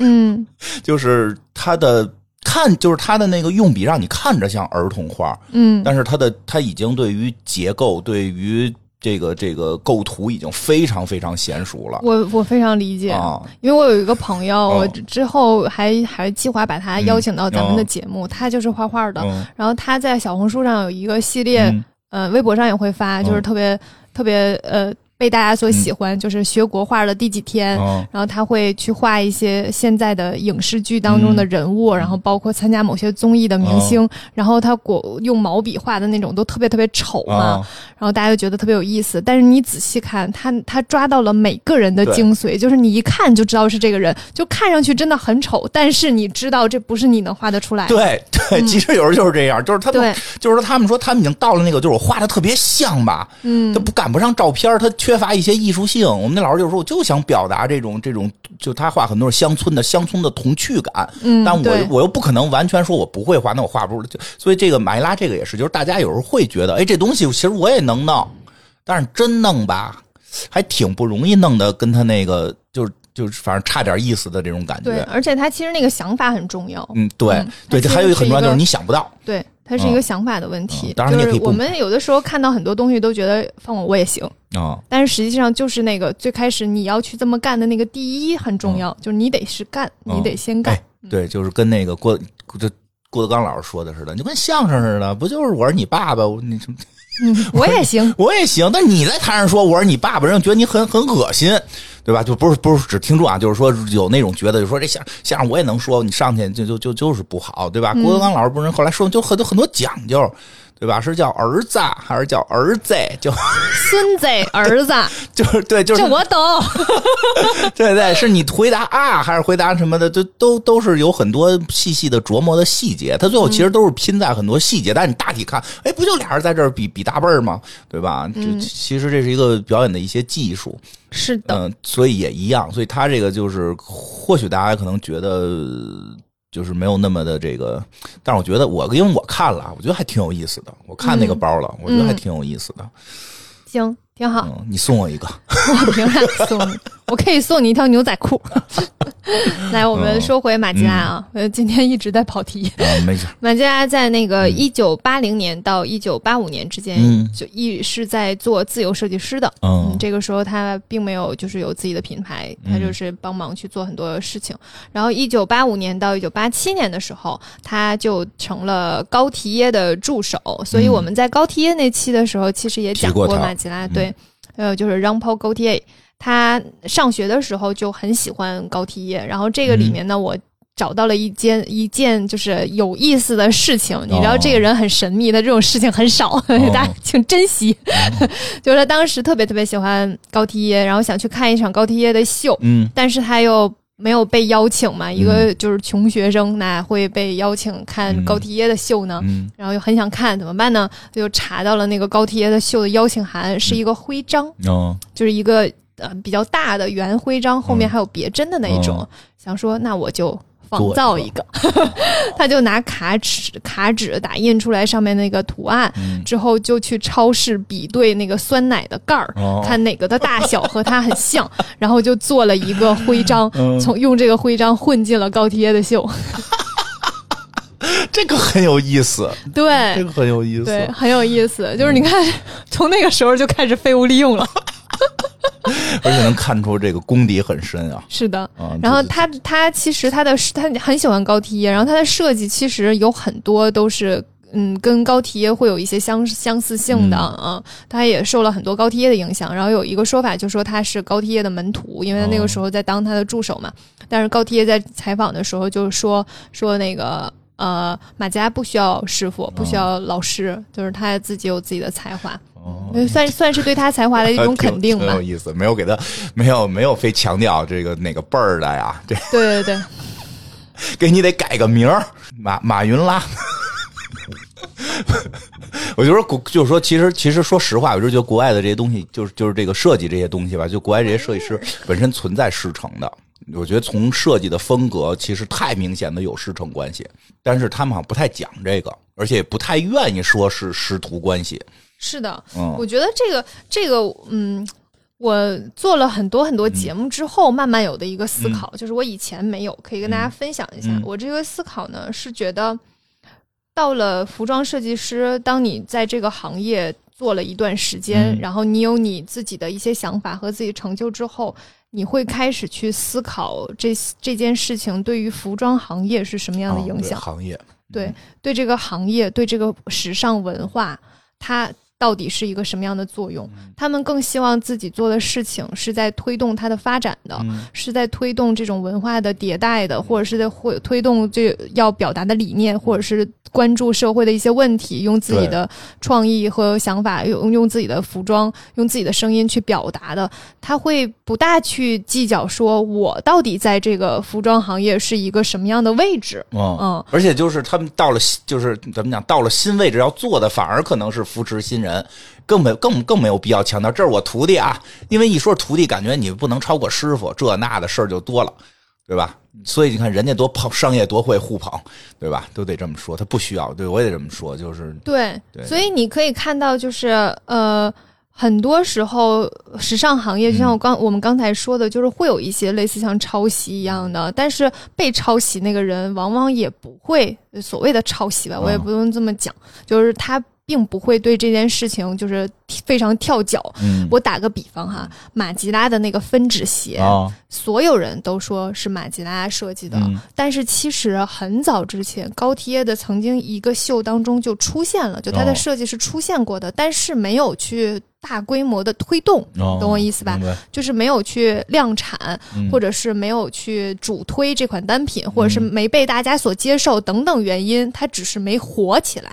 嗯，就是他的看，就是他的那个用笔让你看着像儿童画。嗯，但是他的他已经对于结构对于。这个这个构图已经非常非常娴熟了，我我非常理解，因为我有一个朋友，我之后还还计划把他邀请到咱们的节目，他就是画画的，然后他在小红书上有一个系列，呃，微博上也会发，就是特别特别呃。被大家所喜欢，就是学国画的第几天，然后他会去画一些现在的影视剧当中的人物，然后包括参加某些综艺的明星，然后他国用毛笔画的那种都特别特别丑嘛，然后大家就觉得特别有意思。但是你仔细看，他他抓到了每个人的精髓，就是你一看就知道是这个人，就看上去真的很丑，但是你知道这不是你能画得出来。的。对对，其实有时候就是这样，就是他们，就是说他们说他们已经到了那个，就是我画的特别像吧，嗯，他不赶不上照片，他。缺乏一些艺术性，我们那老师就说，我就想表达这种这种，就他画很多是乡村的乡村的童趣感，嗯，但我我又不可能完全说我不会画，那我画不出来所以这个马伊拉这个也是，就是大家有时候会觉得，哎，这东西其实我也能弄，但是真弄吧，还挺不容易弄的，跟他那个就是反正差点意思的这种感觉。对，而且他其实那个想法很重要。嗯，对对，还有一个很重要就是你想不到。对。它是一个想法的问题，当然就是我们有的时候看到很多东西都觉得放我我也行啊，但是实际上就是那个最开始你要去这么干的那个第一很重要，就是你得是干，你得先干。对，就是跟那个郭这郭德纲老师说的似的，你就跟相声似的，不就是我是你爸爸，你什么？嗯，我也行，我也行。但你在台上说我是你爸爸，人觉得你很很恶心。对吧？就不是不是只听众啊，就是说有那种觉得，就说这相相声我也能说，你上去就就就就是不好，对吧？郭德纲老师不是后来说，就很多很多讲究。对吧？是叫儿子还是叫儿子？就孙子儿子，就是对，就是这我懂。对对，是你回答啊，还是回答什么的？都都都是有很多细细的琢磨的细节。他最后其实都是拼在很多细节，但是你大体看，哎，不就俩人在这儿比比大辈儿吗？对吧？就其实这是一个表演的一些技术。是的，嗯，所以也一样。所以他这个就是，或许大家可能觉得。就是没有那么的这个，但是我觉得我因为我看了，我觉得还挺有意思的。我看那个包了，我觉得还挺有意思的。行，挺好。你送我一个，我凭啥送你？我可以送你一条牛仔裤。来，我们说回马吉拉啊，呃，今天一直在跑题。没事。马吉拉在那个一九八零年到一九八五年之间，就一是在做自由设计师的。嗯，这个时候他并没有就是有自己的品牌，他就是帮忙去做很多事情。然后一九八五年到一九八七年的时候，他就成了高缇耶的助手。所以我们在高缇耶那期的时候，其实也讲过马吉拉。对，还有就是 Jean-Paul Gaultier。他上学的时候就很喜欢高缇耶，然后这个里面呢，我找到了一件一件就是有意思的事情。你知道这个人很神秘，他这种事情很少，大家请珍惜。就是他当时特别特别喜欢高缇耶，然后想去看一场高缇耶的秀，嗯，但是他又没有被邀请嘛，一个就是穷学生那会被邀请看高缇耶的秀呢？然后又很想看，怎么办呢？就查到了那个高缇耶的秀的邀请函，是一个徽章，就是一个。呃，比较大的圆徽章，后面还有别针的那一种，想说那我就仿造一个，他就拿卡纸卡纸打印出来上面那个图案，之后就去超市比对那个酸奶的盖儿，看哪个的大小和它很像，然后就做了一个徽章，从用这个徽章混进了高缇耶的秀，这个很有意思，对，这个很有意思，对，很有意思，就是你看，从那个时候就开始废物利用了。而且能看出这个功底很深啊！是的，然后他他其实他的他很喜欢高缇耶，然后他的设计其实有很多都是嗯跟高缇耶会有一些相相似性的啊。他也受了很多高缇耶的影响，然后有一个说法就说他是高缇耶的门徒，因为他那个时候在当他的助手嘛。但是高缇耶在采访的时候就说说那个呃马家不需要师傅，不需要老师，就是他自己有自己的才华。算算是对他才华的一种 肯定吧。很有意思，没有给他，没有没有非强调这个哪个辈儿的呀？对对对对，给你得改个名儿，马马云拉。我就说国，就是说，其实其实说实话，我就觉得国外的这些东西，就是就是这个设计这些东西吧，就国外这些设计师本身存在师承的。我觉得从设计的风格，其实太明显的有师承关系，但是他们好像不太讲这个，而且不太愿意说是师徒关系。是的，我觉得这个这个，嗯，我做了很多很多节目之后，慢慢有的一个思考，就是我以前没有，可以跟大家分享一下。我这个思考呢，是觉得到了服装设计师，当你在这个行业做了一段时间，然后你有你自己的一些想法和自己成就之后，你会开始去思考这这件事情对于服装行业是什么样的影响？行业。对对这个行业对这个时尚文化它。到底是一个什么样的作用？他们更希望自己做的事情是在推动它的发展的，是在推动这种文化的迭代的，或者是在会推动这要表达的理念，或者是关注社会的一些问题，用自己的创意和想法，用用自己的服装，用自己的声音去表达的。他会不大去计较说，我到底在这个服装行业是一个什么样的位置？嗯，而且就是他们到了，就是怎么讲，到了新位置要做的，反而可能是扶持新人。更没更更没有必要强调这是我徒弟啊，因为一说徒弟，感觉你不能超过师傅，这那的事儿就多了，对吧？所以你看人家多捧商业多会互捧，对吧？都得这么说，他不需要，对我也这么说，就是对。所以你可以看到，就是呃，很多时候时尚行业，就像我刚我们刚才说的，就是会有一些类似像抄袭一样的，但是被抄袭那个人往往也不会所谓的抄袭吧，我也不用这么讲，就是他。并不会对这件事情就是非常跳脚。我打个比方哈，马吉拉的那个分趾鞋，所有人都说是马吉拉设计的，但是其实很早之前，高缇耶的曾经一个秀当中就出现了，就它的设计是出现过的，但是没有去。大规模的推动，懂我意思吧？就是没有去量产，或者是没有去主推这款单品，或者是没被大家所接受等等原因，它只是没火起来。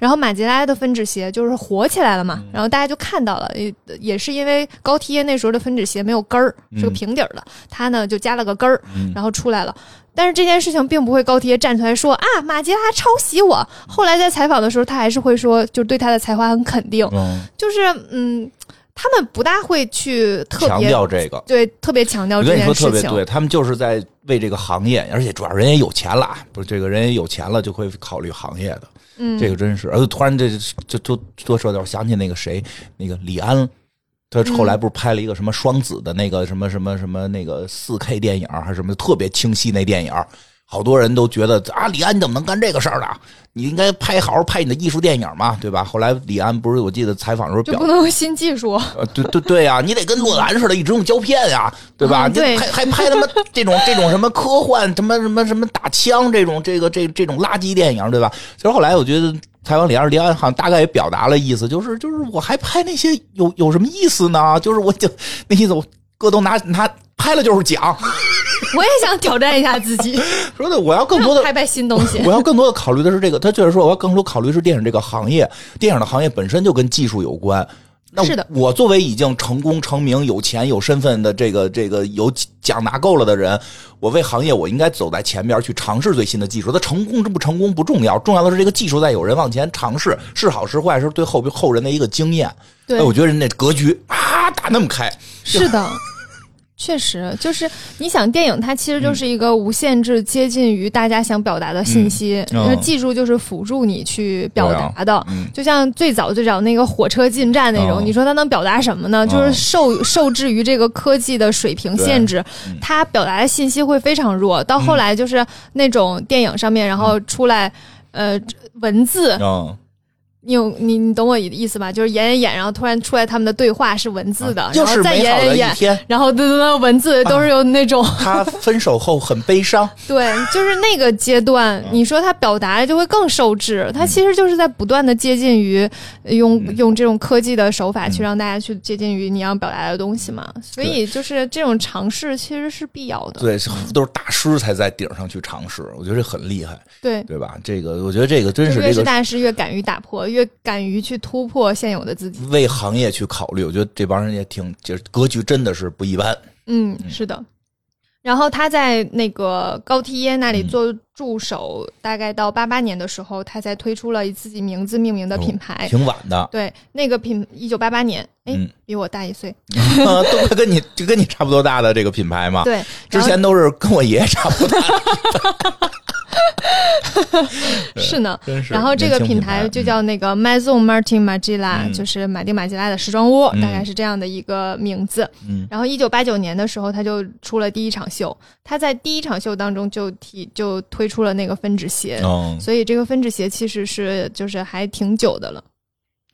然后马吉拉的分趾鞋就是火起来了嘛，然后大家就看到了，也也是因为高缇耶那时候的分趾鞋没有跟儿，是个平底儿的，他呢就加了个跟儿，然后出来了。但是这件事情并不会高缇站出来说啊，马吉拉抄袭我。后来在采访的时候，他还是会说，就对他的才华很肯定。就是嗯，他们不大会去特别强调这个，对，特别强调这件事情。特别对，他们就是在为这个行业，而且主要人也有钱了，不是这个人也有钱了，就会考虑行业的。嗯，这个真是，而且突然这就就多说点，我想起那个谁，那个李安。他后来不是拍了一个什么双子的那个什么什么什么那个四 K 电影还是什么特别清晰那电影，好多人都觉得啊，李安你怎么能干这个事儿呢？你应该拍好好拍你的艺术电影嘛，对吧？后来李安不是我记得采访的时候就不能用新技术？呃，对对对呀，你得跟诺兰似的，一直用胶片呀，对吧？你还还拍他妈这种这种什么科幻什么什么什么打枪这种这个这这种垃圾电影，对吧？其实后来我觉得。采访李安，李安好像大概也表达了意思，就是就是我还拍那些有有什么意思呢？就是我就那意思，我哥都拿拿拍了就是奖。我也想挑战一下自己，说的我要更多的拍拍新东西。我要更多的考虑的是这个，他就是说我要更多考虑是电影这个行业，电影的行业本身就跟技术有关。是的，我作为已经成功成名、有钱有身份的这个这个有奖拿够了的人，我为行业我应该走在前边去尝试最新的技术。它成功不成功不重要，重要的是这个技术在有人往前尝试，是好是坏是对后后人的一个经验。对，我觉得人家格局啊打那么开，是的。确实，就是你想电影，它其实就是一个无限制接近于大家想表达的信息，那技术就是辅助你去表达的。就像最早最早那个火车进站那种，你说它能表达什么呢？就是受受制于这个科技的水平限制，它表达的信息会非常弱。到后来就是那种电影上面，然后出来呃文字。你有你你懂我的意思吧？就是演演演，然后突然出来他们的对话是文字的，然后再演演演，然后对对对，文字都是有那种。他分手后很悲伤。对，就是那个阶段，你说他表达就会更受制。他其实就是在不断的接近于用用这种科技的手法去让大家去接近于你要表达的东西嘛。所以就是这种尝试其实是必要的。对，都是大师才在顶上去尝试，我觉得这很厉害。对，对吧？这个我觉得这个真是越是大师越敢于打破。越敢于去突破现有的自己，为行业去考虑，我觉得这帮人也挺，就是格局真的是不一般。嗯，是的。然后他在那个高缇耶那里做助手，大概到八八年的时候，他才推出了以自己名字命名的品牌。挺晚的。对，那个品一九八八年，哎，比我大一岁，都快跟你就跟你差不多大的这个品牌嘛。对，之前都是跟我爷爷差不多大。是呢，然后这个品牌就叫那个 Maison Martin Margiela，就是马丁马吉拉的时装屋，大概是这样的一个名字。然后一九八九年的时候，他就出了第一场秀，他在第一场秀当中就提就推出了那个分趾鞋，所以这个分趾鞋其实是就是还挺久的了。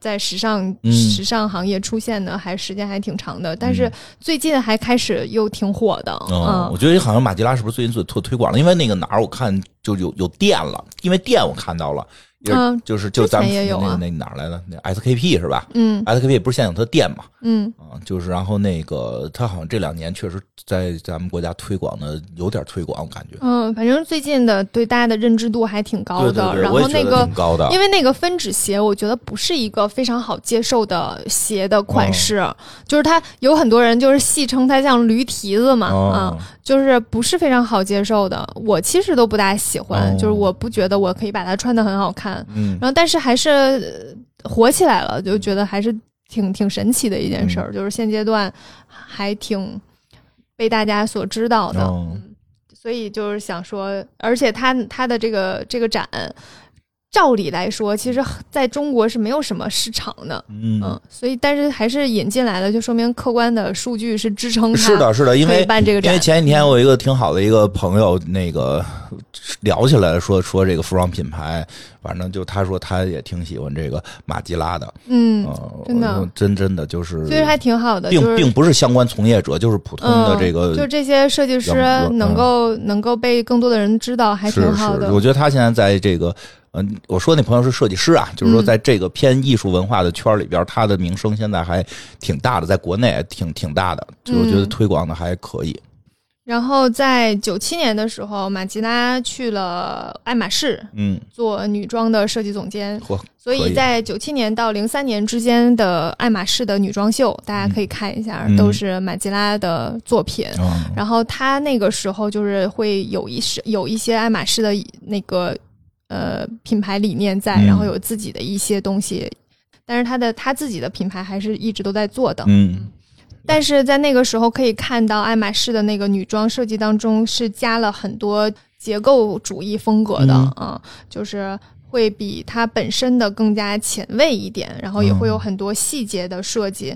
在时尚时尚行业出现的还时间还挺长的，但是最近还开始又挺火的。嗯，我觉得好像马吉拉是不是最近做推推广了？因为那个哪儿我看就有有店了，因为店我看到了。嗯，就是就咱们那那哪来的那 SKP 是吧？嗯，SKP 不是现在有它店嘛？嗯，啊，就是然后那个他好像这两年确实在咱们国家推广的有点推广，我感觉。嗯，反正最近的对大家的认知度还挺高的。然后那个高的，因为那个分趾鞋，我觉得不是一个非常好接受的鞋的款式，就是它有很多人就是戏称它像驴蹄子嘛，啊，就是不是非常好接受的。我其实都不大喜欢，就是我不觉得我可以把它穿的很好看。嗯，然后但是还是火起来了，就觉得还是挺挺神奇的一件事儿，就是现阶段还挺被大家所知道的，所以就是想说，而且他他的这个这个展。照理来说，其实在中国是没有什么市场的，嗯，所以但是还是引进来了，就说明客观的数据是支撑。是的，是的，因为办这个展，因为前几天我有一个挺好的一个朋友，那个聊起来说说这个服装品牌，反正就他说他也挺喜欢这个马吉拉的，嗯，真的，真真的就是，其实还挺好的，并并不是相关从业者，就是普通的这个，就这些设计师能够能够被更多的人知道，还挺好的。我觉得他现在在这个。嗯，我说那朋友是设计师啊，就是说在这个偏艺术文化的圈里边，他的名声现在还挺大的，在国内挺挺大的，就我觉得推广的还可以。然后在九七年的时候，马吉拉去了爱马仕，嗯，做女装的设计总监。所以在九七年到零三年之间的爱马仕的女装秀，大家可以看一下，都是马吉拉的作品。然后他那个时候就是会有一是有一些爱马仕的那个。呃，品牌理念在，然后有自己的一些东西，但是他的他自己的品牌还是一直都在做的。嗯，但是在那个时候可以看到，爱马仕的那个女装设计当中是加了很多结构主义风格的啊，就是会比它本身的更加前卫一点，然后也会有很多细节的设计。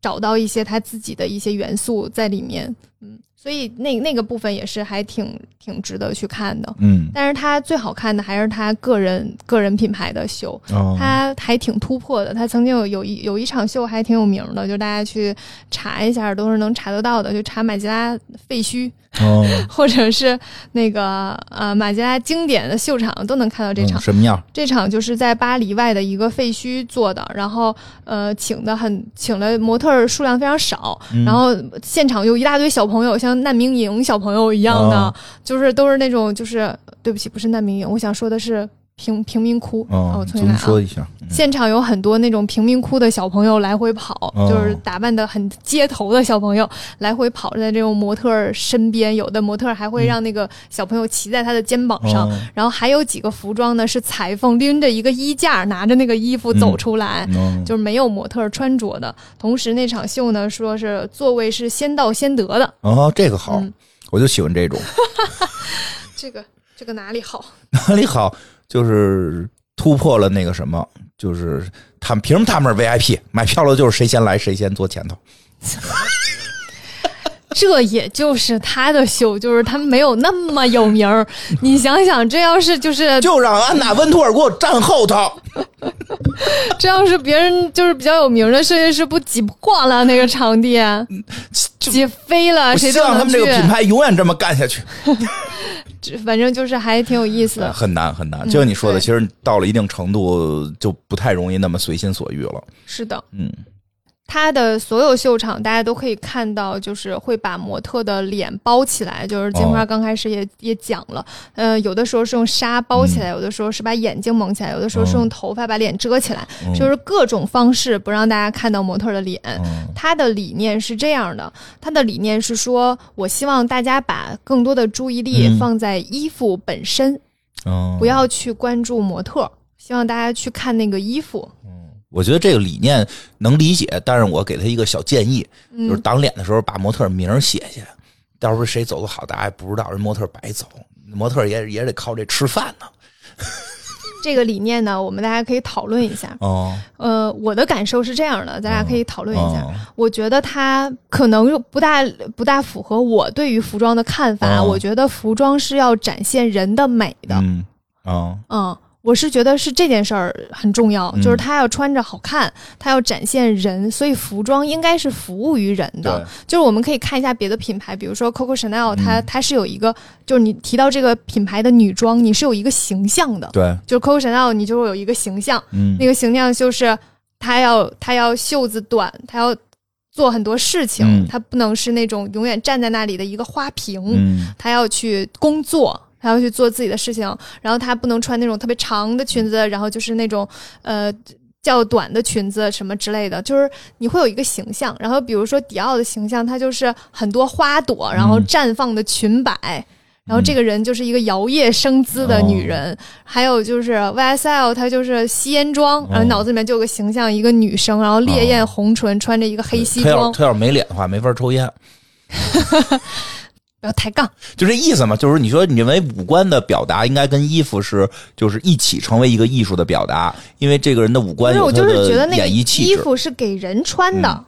找到一些它自己的一些元素在里面。嗯，所以那那个部分也是还挺挺值得去看的。嗯，但是他最好看的还是他个人个人品牌的秀，他还挺突破的。他曾经有有一有一场秀还挺有名的，就大家去查一下都是能查得到的，就查马吉拉废墟。哦，或者是那个呃马吉拉经典的秀场都能看到这场什么样？这场就是在巴黎外的一个废墟做的，然后呃请的很请了模特数量非常少，然后现场有一大堆小朋友，像难民营小朋友一样的，就是都是那种就是对不起，不是难民营，我想说的是。贫贫民窟，哦，重新来说一下。现场有很多那种贫民窟的小朋友来回跑，就是打扮的很街头的小朋友来回跑在这种模特身边，有的模特还会让那个小朋友骑在他的肩膀上，然后还有几个服装呢是裁缝拎着一个衣架，拿着那个衣服走出来，就是没有模特穿着的。同时那场秀呢，说是座位是先到先得的。哦，这个好，我就喜欢这种。这个这个哪里好？哪里好？就是突破了那个什么，就是他们凭什么他们是 VIP 买票了就是谁先来谁先坐前头，这也就是他的秀，就是他没有那么有名儿。你想想，这要是就是就让安娜温托尔给我站后头，这要是别人就是比较有名的设计师，不挤破了那个场地，挤飞了，谁希望他们这个品牌永远这么干下去。反正就是还挺有意思的，很难很难。就像你说的，其实到了一定程度，就不太容易那么随心所欲了。是的，嗯。他的所有秀场，大家都可以看到，就是会把模特的脸包起来。就是金花刚开始也也讲了，呃，有的时候是用纱包起来，有的时候是把眼睛蒙起来，有的时候是用头发把脸遮起来，就是各种方式不让大家看到模特的脸。他的理念是这样的，他的理念是说，我希望大家把更多的注意力放在衣服本身，不要去关注模特，希望大家去看那个衣服。我觉得这个理念能理解，但是我给他一个小建议，就是挡脸的时候把模特名写下，到时候谁走的好，大家也不知道，人模特白走，模特也也得靠这吃饭呢。这个理念呢，我们大家可以讨论一下。哦，呃，我的感受是这样的，咱俩可以讨论一下。我觉得他可能不大不大符合我对于服装的看法。我觉得服装是要展现人的美的。嗯，啊，嗯。我是觉得是这件事儿很重要，就是他要穿着好看，他要展现人，所以服装应该是服务于人的。就是我们可以看一下别的品牌，比如说 Coco Chanel，它它是有一个，就是你提到这个品牌的女装，你是有一个形象的。对，就是 Coco Chanel，你就会有一个形象，那个形象就是他要他要袖子短，他要做很多事情，他不能是那种永远站在那里的一个花瓶，他要去工作。他要去做自己的事情，然后她不能穿那种特别长的裙子，然后就是那种呃较短的裙子什么之类的，就是你会有一个形象。然后比如说迪奥的形象，它就是很多花朵，然后绽放的裙摆，然后这个人就是一个摇曳生姿的女人。还有就是 YSL，它就是吸烟装，然后脑子里面就有个形象，一个女生，然后烈焰红唇，穿着一个黑西装。她要是没脸的话，没法抽烟。不要抬杠，就这意思嘛。就是你说，你认为五官的表达应该跟衣服是，就是一起成为一个艺术的表达，因为这个人的五官有他的演绎气质。衣服是给人穿的，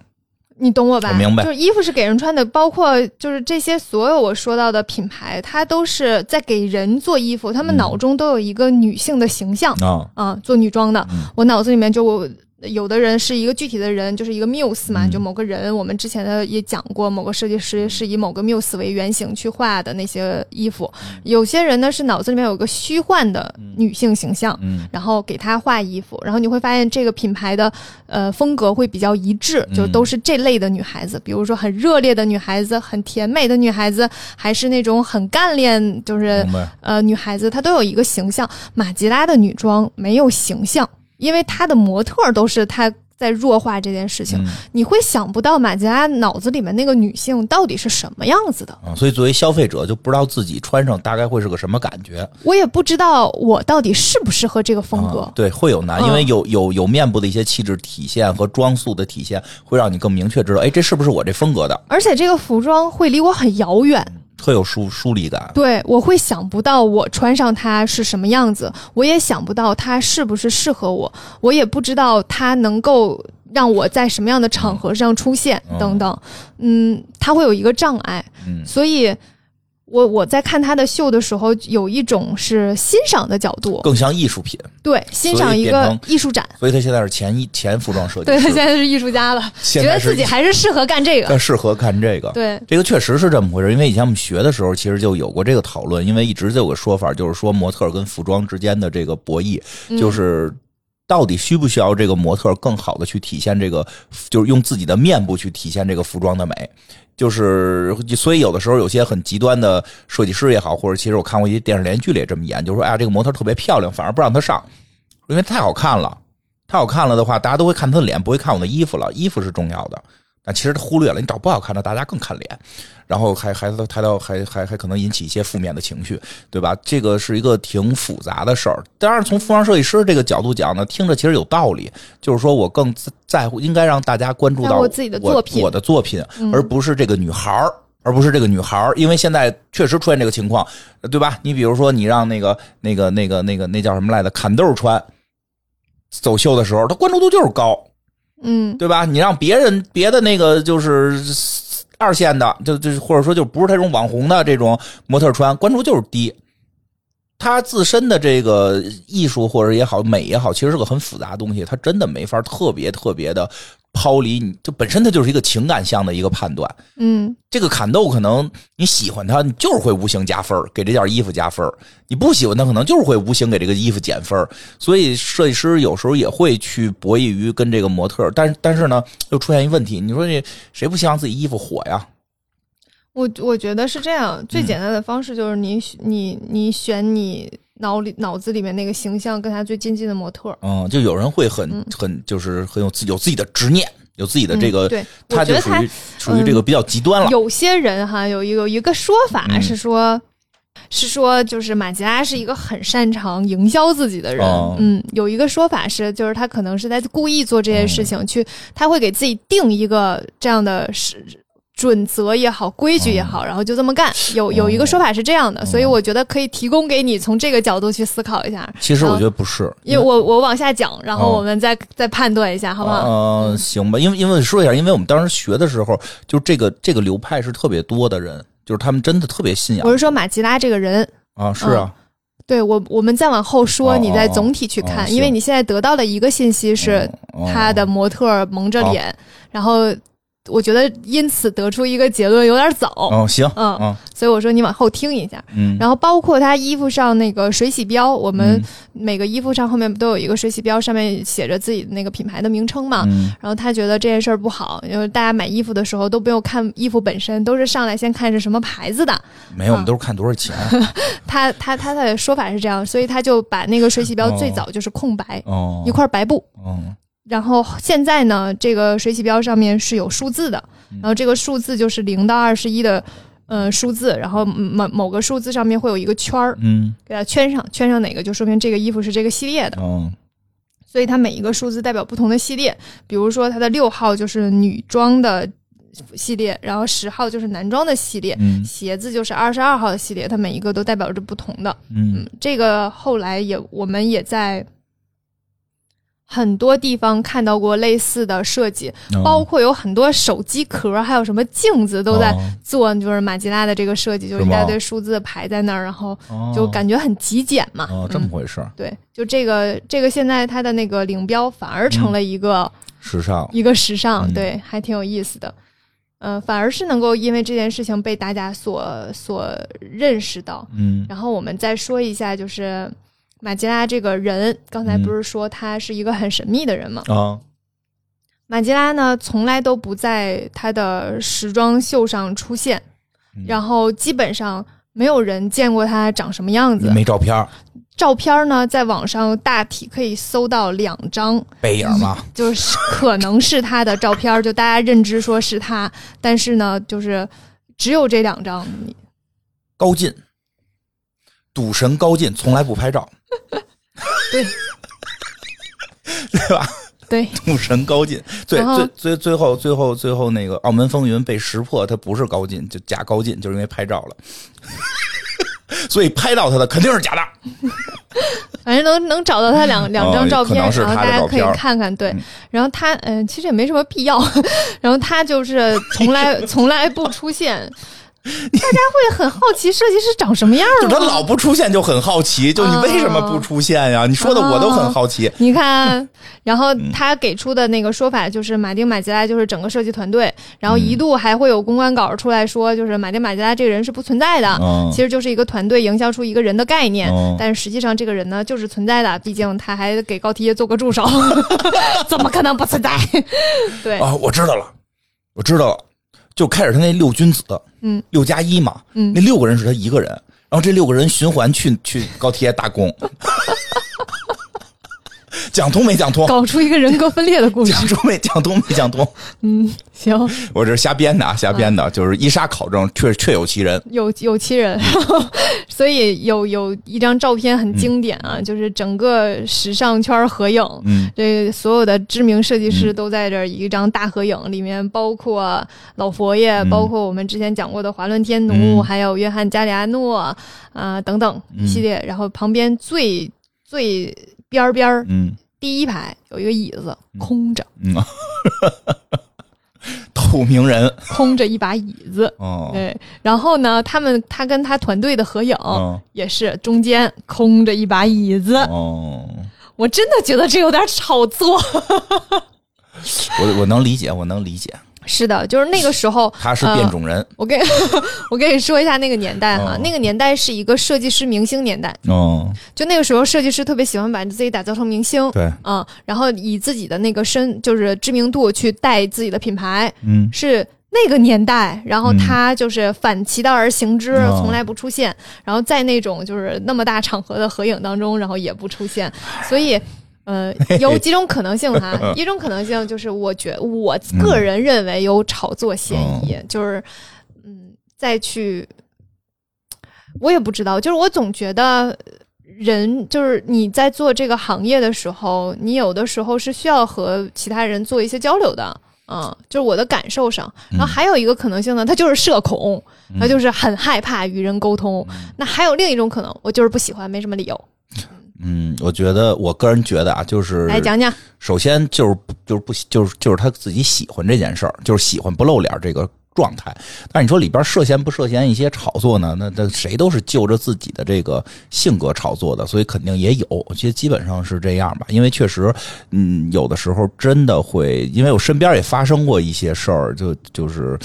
你懂我吧？我明白。就是衣服是给人穿的，包括就是这些所有我说到的品牌，它都是在给人做衣服，他们脑中都有一个女性的形象啊啊，做女装的。我脑子里面就。有的人是一个具体的人，就是一个缪斯嘛，就某个人。我们之前的也讲过，某个设计师是以某个缪斯为原型去画的那些衣服。有些人呢是脑子里面有个虚幻的女性形象，然后给她画衣服，然后你会发现这个品牌的呃风格会比较一致，就都是这类的女孩子，比如说很热烈的女孩子，很甜美的女孩子，还是那种很干练，就是呃女孩子，她都有一个形象。马吉拉的女装没有形象。因为他的模特都是他在弱化这件事情，你会想不到马吉拉脑子里面那个女性到底是什么样子的啊！所以作为消费者就不知道自己穿上大概会是个什么感觉。我也不知道我到底适不适合这个风格。对，会有难，因为有有有面部的一些气质体现和装束的体现，会让你更明确知道，哎，这是不是我这风格的？而且这个服装会离我很遥远。特有疏疏离感，对我会想不到我穿上它是什么样子，我也想不到它是不是适合我，我也不知道它能够让我在什么样的场合上出现等等，嗯，它会有一个障碍，嗯，所以。我我在看他的秀的时候，有一种是欣赏的角度，更像艺术品。对，欣赏一个艺术展。所以他现在是前一前服装设计。对他现在是艺术家了，觉得自己还是适合干这个。适合干这个。对，这个确实是这么回事。因为以前我们学的时候，其实就有过这个讨论。因为一直就有个说法，就是说模特跟服装之间的这个博弈，就是到底需不需要这个模特更好的去体现这个，就是用自己的面部去体现这个服装的美。就是，所以有的时候有些很极端的设计师也好，或者其实我看过一些电视连续剧里也这么演，就是说，哎呀，这个模特特别漂亮，反而不让她上，因为太好看了，太好看了的话，大家都会看她的脸，不会看我的衣服了，衣服是重要的。但其实他忽略了，你找不好看的，大家更看脸，然后还还抬到还还还可能引起一些负面的情绪，对吧？这个是一个挺复杂的事儿。当然，从服装设计师这个角度讲呢，听着其实有道理，就是说我更在乎，应该让大家关注到我自己的作品，我的作品，而不是这个女孩儿，而不是这个女孩儿，因为现在确实出现这个情况，对吧？你比如说，你让那个那个那个那个那叫什么来着，砍豆穿走秀的时候，他关注度就是高。嗯，对吧？你让别人别的那个就是二线的，就就或者说就不是这种网红的这种模特穿，关注就是低。他自身的这个艺术或者也好美也好，其实是个很复杂的东西，他真的没法特别特别的。抛离你就本身它就是一个情感向的一个判断，嗯，这个砍豆可能你喜欢它，你就是会无形加分给这件衣服加分你不喜欢它，可能就是会无形给这个衣服减分所以设计师有时候也会去博弈于跟这个模特，但但是呢，又出现一问题，你说这谁不希望自己衣服火呀？我我觉得是这样，最简单的方式就是你你你选你脑里脑子里面那个形象跟他最亲近的模特。嗯，就有人会很很就是很有自有自己的执念，有自己的这个，对，他就属于属于这个比较极端了。有些人哈，有一个一个说法是说，是说就是马吉拉是一个很擅长营销自己的人。嗯，有一个说法是，就是他可能是在故意做这些事情，去他会给自己定一个这样的是。准则也好，规矩也好，然后就这么干。有有一个说法是这样的，所以我觉得可以提供给你从这个角度去思考一下。其实我觉得不是，因为我我往下讲，然后我们再再判断一下，好不好？嗯，行吧。因为因为说一下，因为我们当时学的时候，就这个这个流派是特别多的人，就是他们真的特别信仰。我是说马吉拉这个人啊，是啊，对我我们再往后说，你再总体去看，因为你现在得到的一个信息是他的模特蒙着脸，然后。我觉得因此得出一个结论有点早。哦，行，嗯嗯，所以我说你往后听一下。嗯，然后包括他衣服上那个水洗标，我们每个衣服上后面不都有一个水洗标，上面写着自己的那个品牌的名称嘛？嗯，然后他觉得这件事儿不好，因为大家买衣服的时候都不用看衣服本身，都是上来先看是什么牌子的。没有，我们都是看多少钱。他他他的说法是这样，所以他就把那个水洗标最早就是空白，哦，一块白布。哦。然后现在呢，这个水洗标上面是有数字的，然后这个数字就是零到二十一的，呃，数字。然后某某个数字上面会有一个圈儿，嗯，给它圈上，圈上哪个就说明这个衣服是这个系列的。哦，所以它每一个数字代表不同的系列，比如说它的六号就是女装的系列，然后十号就是男装的系列，鞋子就是二十二号的系列，它每一个都代表着不同的。嗯，这个后来也我们也在。很多地方看到过类似的设计，包括有很多手机壳，还有什么镜子都在做，就是马吉拉的这个设计，就是一大堆数字排在那儿，然后就感觉很极简嘛。哦，这么回事。对，就这个这个现在它的那个领标反而成了一个时尚，一个时尚，对，还挺有意思的。嗯，反而是能够因为这件事情被大家所所认识到。嗯，然后我们再说一下，就是。马吉拉这个人，刚才不是说他是一个很神秘的人吗？啊，马吉拉呢，从来都不在他的时装秀上出现，然后基本上没有人见过他长什么样子。没照片照片呢，在网上大体可以搜到两张背影吗？就是可能是他的照片，就大家认知说是他，但是呢，就是只有这两张。高进，赌神高进从来不拍照。对，对吧？对，赌神高进，最最最最后最后最后那个澳门风云被识破，他不是高进，就假高进，就是因为拍照了。所以拍到他的肯定是假的。反正能能找到他两两张照片，然后大家可以看看。对，然后他嗯，其实也没什么必要。然后他就是从来从来不出现。大家会很好奇设计师长什么样 就他老不出现就很好奇，就你为什么不出现呀？你说的我都很好奇。你看，然后他给出的那个说法就是马丁马吉拉就是整个设计团队，然后一度还会有公关稿出来说，就是马丁马吉拉这个人是不存在的，其实就是一个团队营销出一个人的概念，但是实际上这个人呢就是存在的，毕竟他还给高缇耶做个助手，怎么可能不存在？对啊，我知道了，我知道了。就开始他那六君子，嗯，六加一嘛，嗯，那六个人是他一个人，然后这六个人循环去去高铁打工。讲通没讲通？搞出一个人格分裂的故事。讲通没讲通？没讲通。嗯，行。我这是瞎编的啊，瞎编的，就是伊莎考证，确确有其人，有有其人。所以有有一张照片很经典啊，就是整个时尚圈合影，嗯，这所有的知名设计师都在这一张大合影，里面包括老佛爷，包括我们之前讲过的华伦天奴，还有约翰加里亚诺啊等等一系列。然后旁边最最。边边儿，嗯，第一排有一个椅子空着，嗯，透明人，空着一把椅子，哦，对，然后呢，他们他跟他团队的合影也是中间空着一把椅子，哦，我真的觉得这有点炒作，我我能理解，我能理解。是的，就是那个时候，他是变种人。我跟，我跟你说一下那个年代哈，那个年代是一个设计师明星年代。哦，就那个时候，设计师特别喜欢把自己打造成明星。对，嗯，然后以自己的那个身，就是知名度去带自己的品牌。嗯，是那个年代，然后他就是反其道而行之，从来不出现。然后在那种就是那么大场合的合影当中，然后也不出现，所以。呃，有几种可能性哈，一种可能性就是，我觉我个人认为有炒作嫌疑，就是，嗯，再去，我也不知道，就是我总觉得人就是你在做这个行业的时候，你有的时候是需要和其他人做一些交流的，嗯，就是我的感受上。然后还有一个可能性呢，他就是社恐，他就是很害怕与人沟通。那还有另一种可能，我就是不喜欢，没什么理由。嗯，我觉得我个人觉得啊，就是来讲讲。首先就是就是不就是就是他自己喜欢这件事儿，就是喜欢不露脸这个状态。但你说里边涉嫌不涉嫌一些炒作呢？那那谁都是就着自己的这个性格炒作的，所以肯定也有。我觉得基本上是这样吧。因为确实，嗯，有的时候真的会，因为我身边也发生过一些事儿，就就是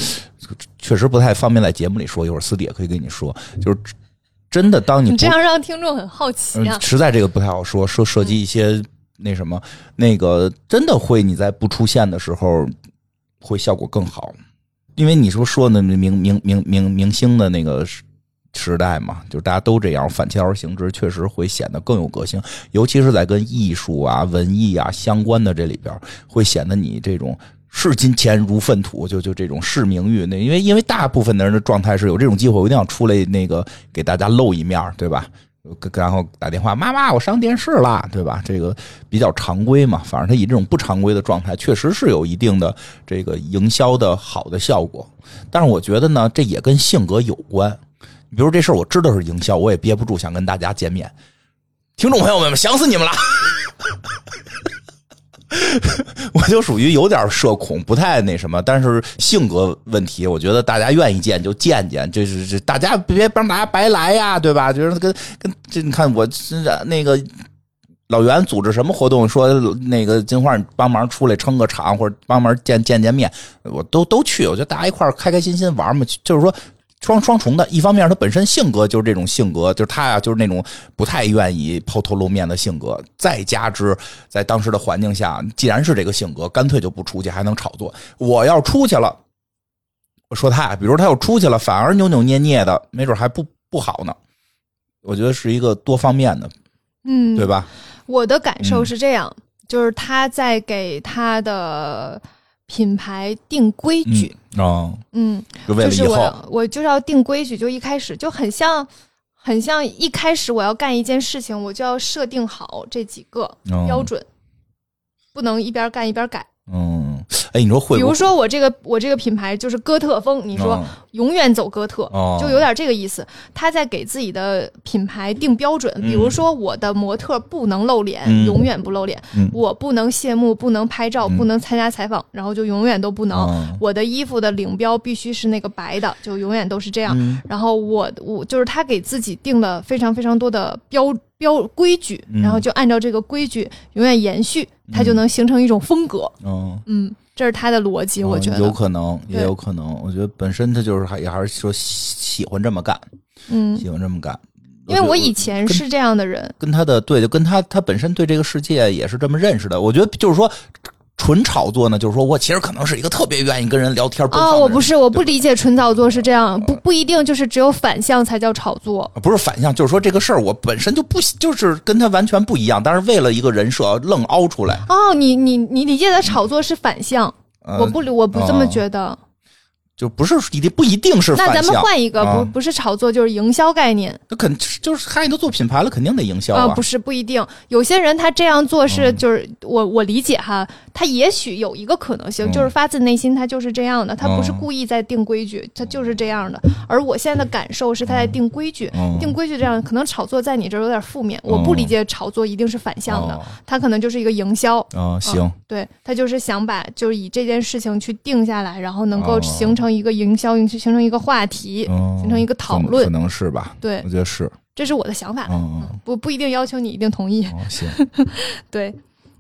确实不太方便在节目里说，一会儿私底下可以跟你说，就是。真的，当你这样让听众很好奇啊！实在这个不太好说，说涉及一些那什么，那个真的会你在不出现的时候会效果更好，因为你说说的明明明明明星的那个时代嘛，就是大家都这样反其道而行之，确实会显得更有个性，尤其是在跟艺术啊、文艺啊相关的这里边，会显得你这种。视金钱如粪土，就就这种视名誉，那因为因为大部分的人的状态是有这种机会，我一定要出来那个给大家露一面，对吧？然后打电话，妈妈，我上电视了，对吧？这个比较常规嘛，反正他以这种不常规的状态，确实是有一定的这个营销的好的效果。但是我觉得呢，这也跟性格有关。比如这事儿我知道是营销，我也憋不住想跟大家见面。听众朋友们，想死你们了！我就属于有点社恐，不太那什么，但是性格问题，我觉得大家愿意见就见见，就是这大家别帮大家白来呀，对吧？就是跟跟这你看我那个老袁组织什么活动，说那个金花帮忙出来撑个场，或者帮忙见见见面，我都都去。我觉得大家一块开开心心玩嘛，就是说。双双重的，一方面他本身性格就是这种性格，就是他呀，就是那种不太愿意抛头露面的性格。再加之在当时的环境下，既然是这个性格，干脆就不出去，还能炒作。我要出去了，我说他，比如他要出去了，反而扭扭捏捏的，没准还不不好呢。我觉得是一个多方面的，嗯，对吧？我的感受是这样，就是他在给他的。品牌定规矩。啊，嗯，就是我我就是要定规矩，就一开始就很像，很像一开始我要干一件事情，我就要设定好这几个标准，不能一边干一边改。嗯，哎，你说会？比如说我这个我这个品牌就是哥特风，你说永远走哥特，就有点这个意思。他在给自己的品牌定标准，比如说我的模特不能露脸，永远不露脸；我不能谢幕，不能拍照，不能参加采访，然后就永远都不能。我的衣服的领标必须是那个白的，就永远都是这样。然后我我就是他给自己定了非常非常多的标。标规矩，然后就按照这个规矩永远延续，它就能形成一种风格。嗯嗯，这是他的逻辑，我觉得有可能，也有可能。我觉得本身他就是还也还是说喜欢这么干，嗯，喜欢这么干。因为我以前是这样的人，跟他的对，就跟他他本身对这个世界也是这么认识的。我觉得就是说。纯炒作呢，就是说我其实可能是一个特别愿意跟人聊天。啊，我不是，我不理解纯炒作是这样，不不一定就是只有反向才叫炒作。不是反向，就是说这个事儿我本身就不就是跟他完全不一样，但是为了一个人设愣凹出来。哦，你你你理解的炒作是反向，我不我不这么觉得。就不是一定不一定是。那咱们换一个，不不是炒作，就是营销概念。那肯就是他已经做品牌了，肯定得营销啊。不是不一定，有些人他这样做是就是我我理解哈，他也许有一个可能性，就是发自内心他就是这样的，他不是故意在定规矩，他就是这样的。而我现在的感受是他在定规矩，定规矩这样可能炒作在你这儿有点负面，我不理解炒作一定是反向的，他可能就是一个营销啊。行，对他就是想把就是以这件事情去定下来，然后能够形成。一个营销，形成一个话题，形成一个讨论，可能是吧？对，我觉得是，这是我的想法。嗯不不一定要求你一定同意。行，对，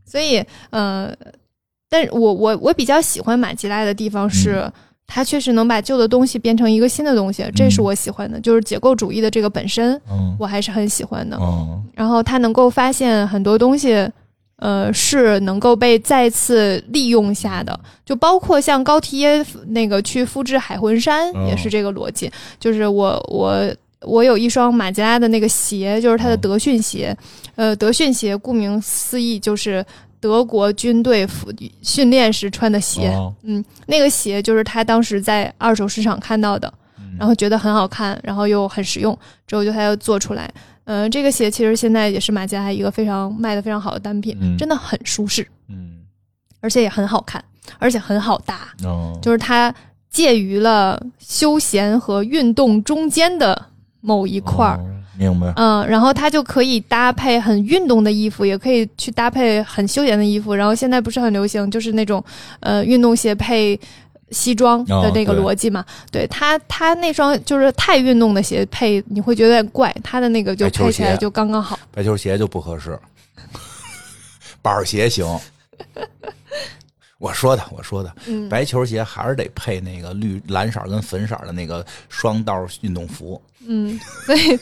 所以呃，但是我我我比较喜欢马吉拉的地方是，它确实能把旧的东西变成一个新的东西，这是我喜欢的，就是解构主义的这个本身，我还是很喜欢的。然后他能够发现很多东西。呃，是能够被再次利用下的，就包括像高缇耶那个去复制海魂衫，也是这个逻辑。就是我我我有一双马吉拉的那个鞋，就是他的德训鞋。呃，德训鞋顾名思义就是德国军队训练时穿的鞋。嗯，那个鞋就是他当时在二手市场看到的，然后觉得很好看，然后又很实用，之后就他又做出来。嗯，这个鞋其实现在也是马家一个非常卖的非常好的单品，真的很舒适，嗯，而且也很好看，而且很好搭，哦，就是它介于了休闲和运动中间的某一块儿，明白？嗯，然后它就可以搭配很运动的衣服，也可以去搭配很休闲的衣服，然后现在不是很流行，就是那种呃运动鞋配。西装的那个逻辑嘛，对他，他那双就是太运动的鞋配，你会觉得有点怪。他的那个就配起来就刚刚好。白球鞋就不合适，板鞋行。我说的，我说的，白球鞋还是得配那个绿蓝色跟粉色的那个双道运动服。嗯，所以。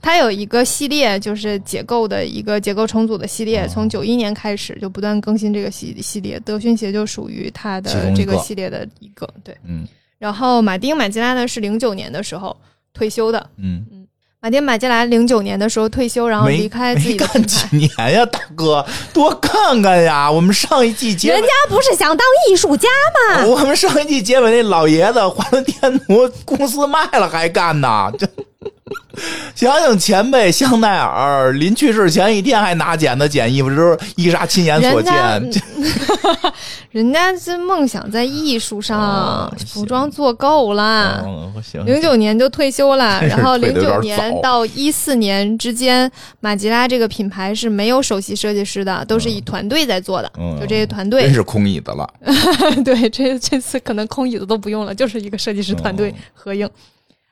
它有一个系列，就是解构的一个结构重组的系列，从九一年开始就不断更新这个系系列。德训鞋就属于它的这个系列的一个，对，嗯。然后马丁马吉拉呢是零九年的时候退休的，嗯嗯。马丁马吉拉零九年的时候退休，然后离开自己的品牌。几年呀，大哥，多看看呀！我们上一季结人家不是想当艺术家吗？我们上一季结尾那老爷子华伦天奴公司卖了还干呢，这。想想前辈香奈儿临去世前一天还拿剪子剪衣服，就是伊莎亲眼所见。人家这梦想在艺术上，服装做够了。零九年就退休了，然后零九年到一四年之间，马吉拉这个品牌是没有首席设计师的，都是以团队在做的。就这些团队真是空椅子了。对，这这次可能空椅子都不用了，就是一个设计师团队合影。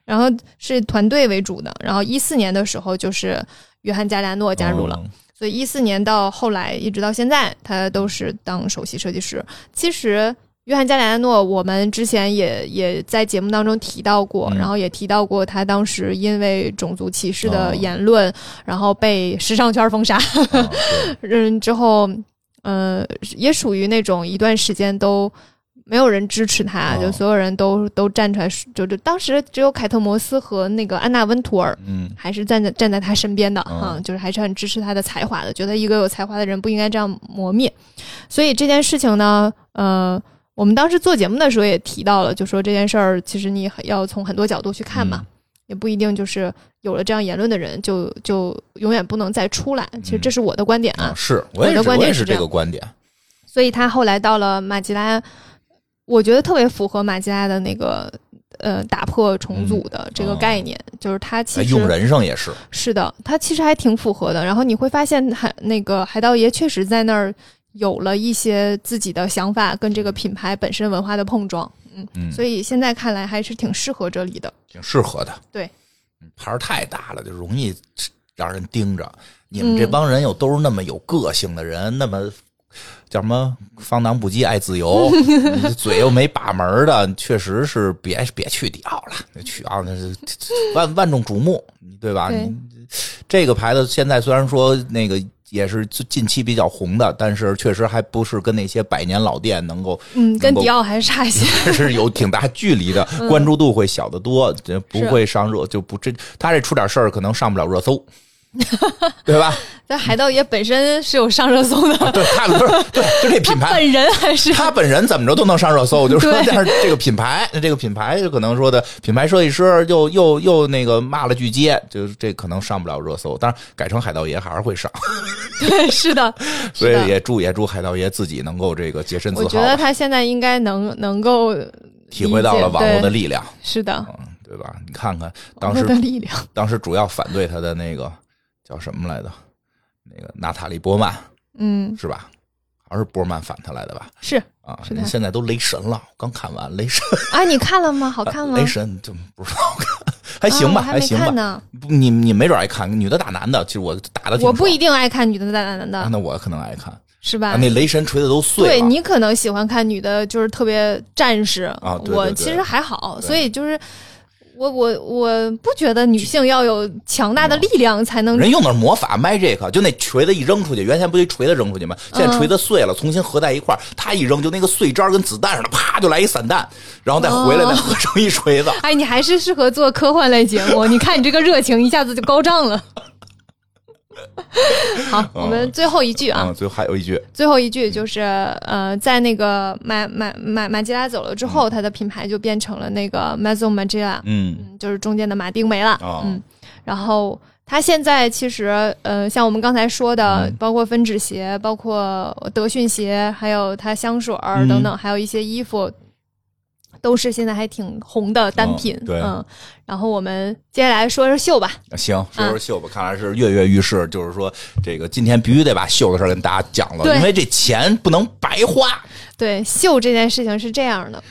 然后是团队为主的，然后一四年的时候就是约翰加利亚诺加入了，所以一四年到后来一直到现在，他都是当首席设计师。其实约翰加利亚诺，我们之前也也在节目当中提到过，然后也提到过他当时因为种族歧视的言论，然后被时尚圈封杀，嗯，之后呃也属于那种一段时间都。没有人支持他，就所有人都都站出来，就就当时只有凯特摩斯和那个安娜温图尔，嗯，还是站在站在他身边的哈，就是还是很支持他的才华的，觉得一个有才华的人不应该这样磨灭。所以这件事情呢，呃，我们当时做节目的时候也提到了，就说这件事儿其实你要从很多角度去看嘛，也不一定就是有了这样言论的人就就永远不能再出来。其实这是我的观点啊，是我的观点是这个观点。所以他后来到了马吉拉。我觉得特别符合马吉拉的那个呃打破重组的这个概念，就是它其实用人上也是是的，它其实还挺符合的。然后你会发现海那个海盗爷确实在那儿有了一些自己的想法，跟这个品牌本身文化的碰撞。嗯，所以现在看来还是挺适合这里的，挺适合的。对，牌儿太大了，就容易让人盯着。你们这帮人又都是那么有个性的人，那么。叫什么？放荡不羁爱自由，嘴又没把门的，确实是别别去迪奥了，去奥那是万万众瞩目，对吧？这个牌子现在虽然说那个也是近期比较红的，但是确实还不是跟那些百年老店能够，嗯，跟迪奥还是差一些，是有挺大距离的，关注度会小得多，不会上热，就不这他这出点事儿可能上不了热搜。对吧？但海盗爷本身是有上热搜的，对他不是 对，就这品牌本人还是他本人怎么着都能上热搜。就说但是这个品牌，这个品牌就可能说的品牌设计师又又又那个骂了句街，就是这可能上不了热搜。但是改成海盗爷还是会上。对，是的，所以也祝也祝海盗爷自己能够这个洁身自好。我觉得他现在应该能能够体会到了网络的力量。是的，对吧？你看看当时的力量，当时主要反对他的那个。叫什么来着？那个娜塔莉波曼，嗯，是吧？好像是波曼反他来的吧？是啊，现在都雷神了，刚看完雷神。啊，你看了吗？好看吗？雷神就不知道看，还行吧，还行吧。呢。你你没准爱看女的打男的，其实我打的。我不一定爱看女的打男的。那我可能爱看，是吧？那雷神锤子都碎了。对你可能喜欢看女的，就是特别战士啊。我其实还好，所以就是。我我我不觉得女性要有强大的力量才能。人用的是魔法 magic，就那锤子一扔出去，原先不就锤子扔出去吗？现在锤子碎了，重新合在一块儿，他一扔就那个碎渣跟子弹似的，啪就来一散弹，然后再回来再合成一锤子。哎，你还是适合做科幻类节目，你看你这个热情一下子就高涨了。好，我们最后一句啊，最后还有一句，最后一句就是呃，在那个马马马马吉拉走了之后，它的品牌就变成了那个 Maison Margiela，嗯，就是中间的马丁没了，嗯，然后它现在其实呃，像我们刚才说的，包括分趾鞋，包括德训鞋，还有它香水儿等等，还有一些衣服。都是现在还挺红的单品，对，嗯，然后我们接下来说说秀吧。行，说说秀吧。看来是跃跃欲试，就是说这个今天必须得把秀的事儿跟大家讲了，因为这钱不能白花。对，秀这件事情是这样的。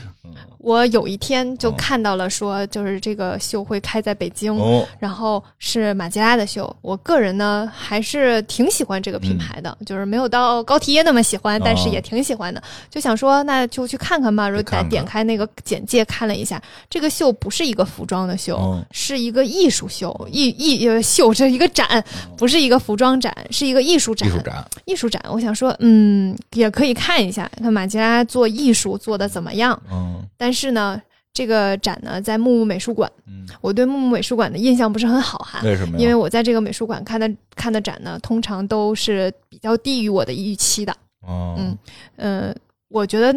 我有一天就看到了，说就是这个秀会开在北京，然后是马吉拉的秀。我个人呢还是挺喜欢这个品牌的，就是没有到高缇耶那么喜欢，但是也挺喜欢的。就想说那就去看看吧。然后点点开那个简介看了一下，这个秀不是一个服装的秀，是一个艺术秀。艺艺秀这一个展，不是一个服装展，是一个艺术展。艺术展，艺术展。我想说，嗯，也可以看一下，看马吉拉做艺术做的怎么样。嗯，但是。是呢，这个展呢在木木美术馆。嗯，我对木木美术馆的印象不是很好哈。为什么？因为我在这个美术馆看的看的展呢，通常都是比较低于我的预期的。哦，嗯呃，我觉得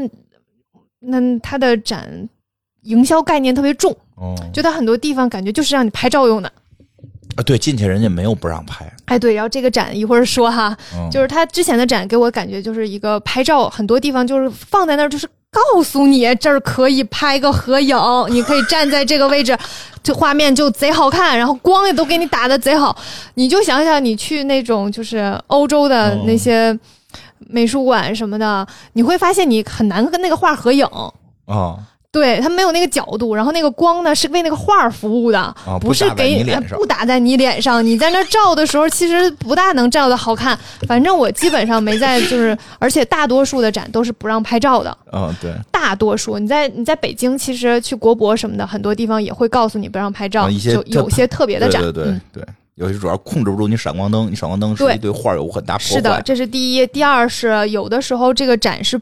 那它的展营销概念特别重。哦，就它很多地方感觉就是让你拍照用的。啊，对，进去人家没有不让拍。哎，对，然后这个展一会儿说哈，就是他之前的展给我感觉就是一个拍照，很多地方就是放在那儿就是。告诉你这儿可以拍个合影，你可以站在这个位置，这画面就贼好看，然后光也都给你打的贼好。你就想想，你去那种就是欧洲的那些美术馆什么的，你会发现你很难跟那个画合影啊。对，它没有那个角度，然后那个光呢是为那个画服务的，不是给不打在你脸上。你在那照的时候，其实不大能照的好看。反正我基本上没在，就是而且大多数的展都是不让拍照的。嗯，对，大多数你在你在北京，其实去国博什么的，很多地方也会告诉你不让拍照，就有些特别的展。对对对，有些主要控制不住你闪光灯，你闪光灯是一对画有很大破坏。是的，这是第一。第二是有的时候这个展是。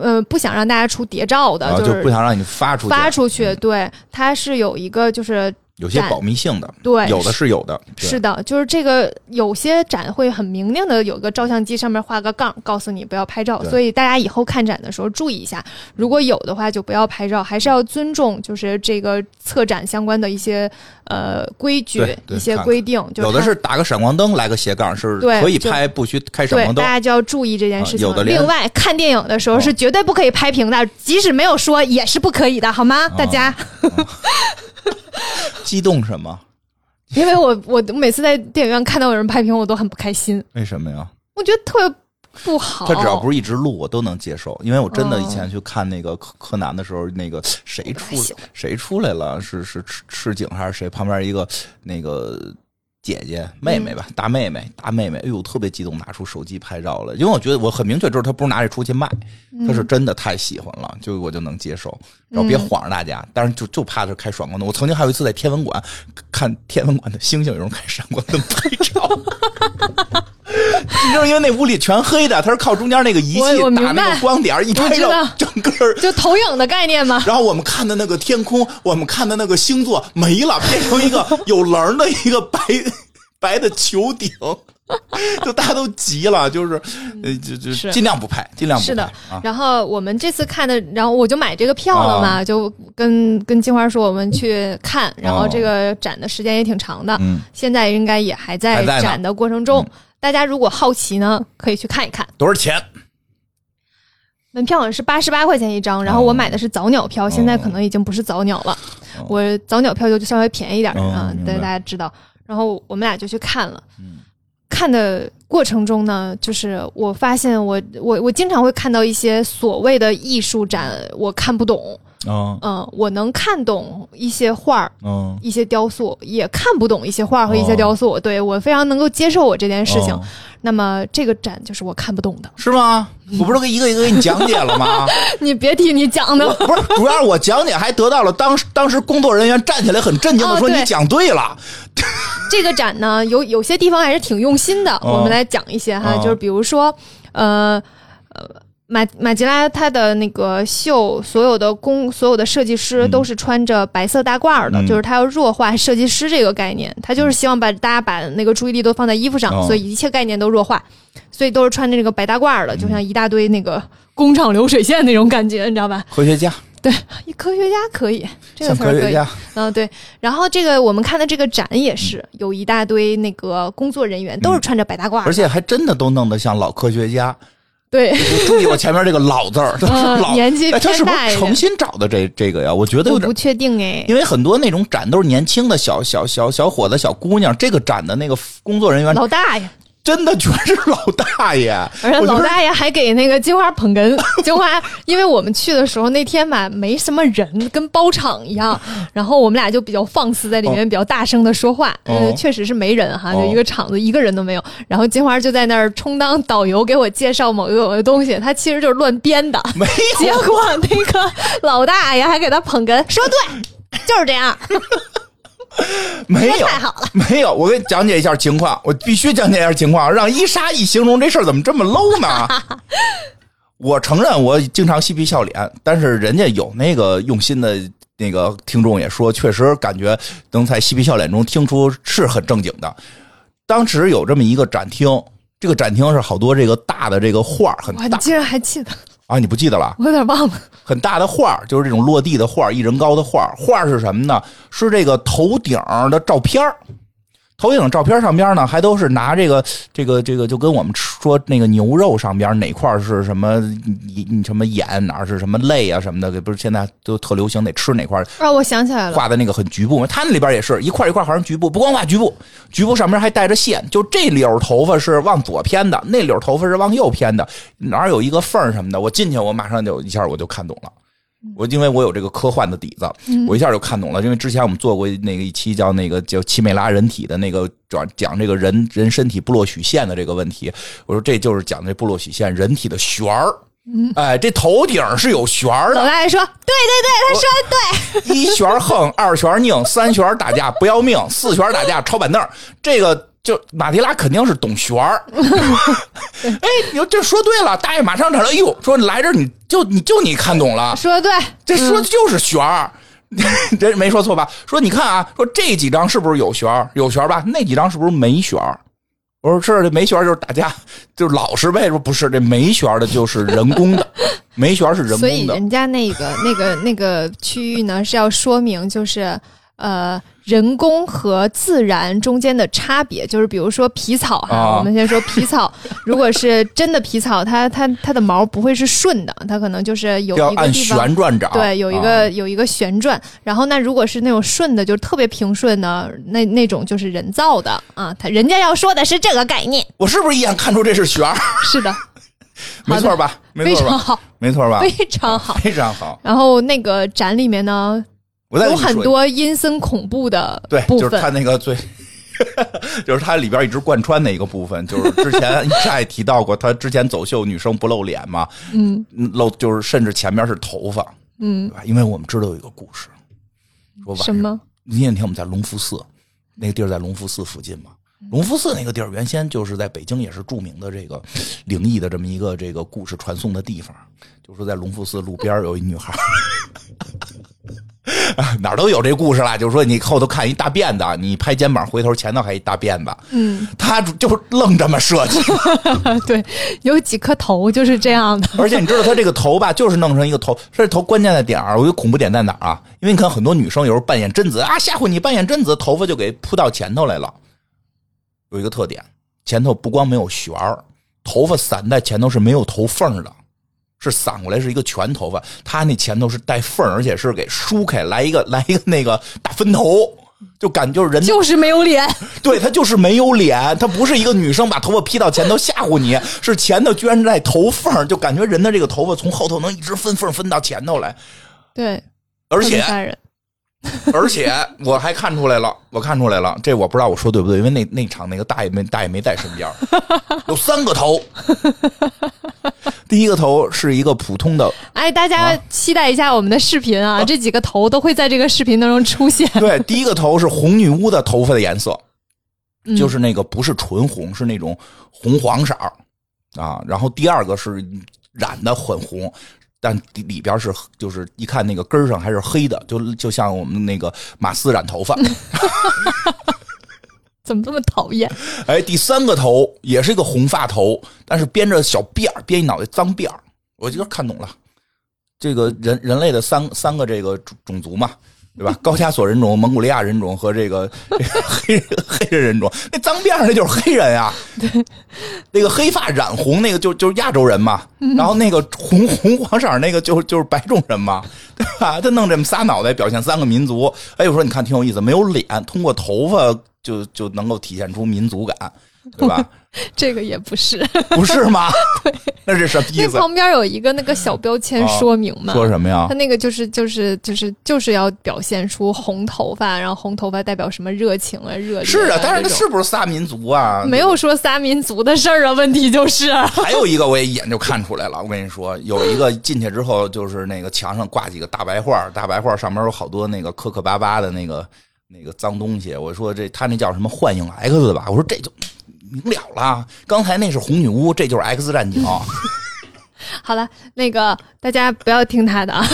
呃，不想让大家出谍照的，就不想让你发出发出去。对，它是有一个就是有些保密性的，对，有的是有的，是的，就是这个有些展会很明令的有个照相机上面画个杠，告诉你不要拍照，所以大家以后看展的时候注意一下，如果有的话就不要拍照，还是要尊重就是这个策展相关的一些呃规矩、一些规定。有的是打个闪光灯来个斜杠是可以拍，不许开闪光灯，大家就要注意这件事情。有的另外看电影的时候是绝对不可以拍屏的，即使没有说也是不可以的，好吗？大家 激动什么？因为我我每次在电影院看到有人拍屏，我都很不开心。为什么呀？我觉得特别不好。他只要不是一直录，我都能接受。因为我真的以前去看那个柯柯南的时候，那个谁出谁出来了？是是赤赤井还是谁？旁边一个那个。姐姐、妹妹吧，大妹妹、大妹妹，哎呦，特别激动，拿出手机拍照了。因为我觉得我很明确知道她不是拿这出去卖，她是真的太喜欢了，就我就能接受。然后别晃着大家，但是就就怕他开闪光灯。我曾经还有一次在天文馆看天文馆的星星，有人开闪光灯拍照。你知道，因为那屋里全黑的，它是靠中间那个仪器打那个光点，一拍照，整个就投影的概念嘛。然后我们看的那个天空，我们看的那个星座没了，变成一个有棱的一个白 白的球顶，就大家都急了，就是呃，就就尽量不拍，尽量不拍。是的。然后我们这次看的，然后我就买这个票了嘛，就跟跟金花说我们去看，然后这个展的时间也挺长的，现在应该也还在展的过程中。大家如果好奇呢，可以去看一看。多少钱？门票好像是八十八块钱一张，然后我买的是早鸟票，现在可能已经不是早鸟了。我早鸟票就稍微便宜点啊，但是大家知道。然后我们俩就去看了。看的过程中呢，就是我发现我我我经常会看到一些所谓的艺术展，我看不懂。嗯嗯，我能看懂一些画儿，嗯，一些雕塑，也看不懂一些画儿和一些雕塑。对我非常能够接受我这件事情。那么这个展就是我看不懂的，是吗？我不是一个一个给你讲解了吗？你别提你讲的，不是，主要是我讲解还得到了当时当时工作人员站起来很震惊的说你讲对了。这个展呢，有有些地方还是挺用心的。我们来讲一些哈，就是比如说，呃呃。马马吉拉他的那个秀，所有的工，所有的设计师都是穿着白色大褂的，就是他要弱化设计师这个概念，他就是希望把大家把那个注意力都放在衣服上，所以一切概念都弱化，所以都是穿着那个白大褂的，就像一大堆那个工厂流水线那种感觉，你知道吧？科学家，对，科学家可以，这个词儿可以，嗯，对。然后这个我们看的这个展也是有一大堆那个工作人员都是穿着白大褂，而且还真的都弄得像老科学家。对，注意我前面这个“老”字儿，老年纪他是不是诚心找的这这个呀？我觉得有点不确定哎，因为很多那种展都是年轻的小小小小伙子、小姑娘，这个展的那个工作人员老大爷。真的全是老大爷，而且老大爷还给那个金花捧哏。金花，因为我们去的时候那天吧没什么人，跟包场一样，然后我们俩就比较放肆，在里面比较大声的说话。嗯，确实是没人哈，就一个场子一个人都没有。然后金花就在那儿充当导游，给我介绍某一个东西，他其实就是乱编的。没结果那个老大爷还给他捧哏，说对，就是这样。没有，没有，我给你讲解一下情况，我必须讲解一下情况，让伊莎一形容这事儿怎么这么 low 呢？我承认我经常嬉皮笑脸，但是人家有那个用心的那个听众也说，确实感觉能在嬉皮笑脸中听出是很正经的。当时有这么一个展厅，这个展厅是好多这个大的这个画很大，你竟然还记得。啊，你不记得了？我有点忘了。很大的画就是这种落地的画一人高的画画是什么呢？是这个头顶的照片投影照片上边呢，还都是拿这个这个这个，就跟我们说那个牛肉上边哪块是什么你什么眼哪是什么泪啊什么的，不是现在都特流行得吃哪块啊？我想起来了，画的那个很局部，他那里边也是一块一块，好像局部，不光画局部，局部上面还带着线，就这绺头发是往左偏的，那绺头发是往右偏的，哪有一个缝什么的，我进去我马上就一下我就看懂了。我因为我有这个科幻的底子，我一下就看懂了。因为之前我们做过那个一期叫那个叫奇美拉人体的那个讲讲这个人人身体部落曲线的这个问题。我说这就是讲这部落曲线人体的旋儿。哎，这头顶是有旋儿的。老大爷说：“对对对，他说的对。一旋横，二旋拧，三旋打架不要命，四旋打架抄板凳。这个。”就马蒂拉肯定是懂旋儿，哎，你说这说对了，大爷马上来了，哎呦，说来这你就你就你看懂了，说的对，这说的就是旋儿。这没说错吧？说你看啊，说这几张是不是有旋儿？有旋儿吧？那几张是不是没旋儿？我说是，这没旋儿就是打架，就是老实呗。说不是，这没旋儿的就是人工的，没旋儿是人工的。所以人家那个那个那个区域呢，是要说明就是呃。人工和自然中间的差别，就是比如说皮草哈，我们先说皮草，如果是真的皮草，它它它的毛不会是顺的，它可能就是有一个地方旋转长，对，有一个有一个旋转。然后那如果是那种顺的，就是特别平顺的，那那种就是人造的啊。他人家要说的是这个概念，我是不是一眼看出这是旋儿？是的，没错吧？非常好，没错吧？非常好，非常好。然后那个展里面呢？有很多阴森恐怖的对，就是他那个最，就是它里边一直贯穿的一个部分，就是之前也提到过，他之前走秀女生不露脸嘛，嗯，露就是甚至前面是头发，嗯，对吧？因为我们知道有一个故事，说什么？那天我们在隆福寺，那个地儿在隆福寺附近嘛，隆福寺那个地儿原先就是在北京也是著名的这个灵异的这么一个这个故事传送的地方，就说在隆福寺路边有一女孩。哪儿都有这故事啦，就是说你后头看一大辫子，你拍肩膀回头前头还一大辫子，嗯，他就是愣这么设计，对，有几颗头就是这样的。而且你知道他这个头吧，就是弄成一个头，这头关键的点儿，我觉得恐怖点在哪儿啊？因为你看很多女生有时候扮演贞子啊，吓唬你扮演贞子，头发就给扑到前头来了。有一个特点，前头不光没有旋儿，头发散在前头是没有头缝的。是散过来是一个全头发，他那前头是带缝而且是给梳开来一个 来一个那个大分头，就感就是人就是没有脸，对他就是没有脸，他不是一个女生把头发披到前头吓唬你，是前头居然在头缝，就感觉人的这个头发从后头能一直分缝分到前头来，对，而且。而且我还看出来了，我看出来了，这我不知道我说对不对，因为那那场那个大爷没大爷没在身边，有三个头，第一个头是一个普通的，哎，大家期待一下我们的视频啊，这几个头都会在这个视频当中出现。对，第一个头是红女巫的头发的颜色，就是那个不是纯红，是那种红黄色啊，然后第二个是染的很红。但里边是就是一看那个根上还是黑的，就就像我们那个马斯染头发，怎么这么讨厌？哎，第三个头也是一个红发头，但是编着小辫儿，编一脑袋脏辫儿，我就看懂了，这个人人类的三三个这个种种族嘛。对吧？高加索人种、蒙古利亚人种和这个黑黑人人种，那脏辫儿那就是黑人呀。对，那个黑发染红那个就就是亚洲人嘛。然后那个红红黄色那个就就是白种人嘛，对吧？他弄这么仨脑袋表现三个民族。哎，我说你看挺有意思，没有脸，通过头发就就能够体现出民族感，对吧？这个也不是，不是吗？对，那是什么意思？那旁边有一个那个小标签说明嘛？说什么呀？他那个就是就是就是就是要表现出红头发，然后红头发代表什么热情啊、热烈。是啊，但是他是不是仨民族啊？没有说仨民族的事儿啊，问题就是。还有一个，我也一眼就看出来了。我跟你说，有一个进去之后，就是那个墙上挂几个大白画，大白画上面有好多那个磕磕巴巴的那个那个脏东西。我说这他那叫什么幻影 X 吧？我说这就。明了了，刚才那是红女巫，这就是 X 战警。好了，那个大家不要听他的啊。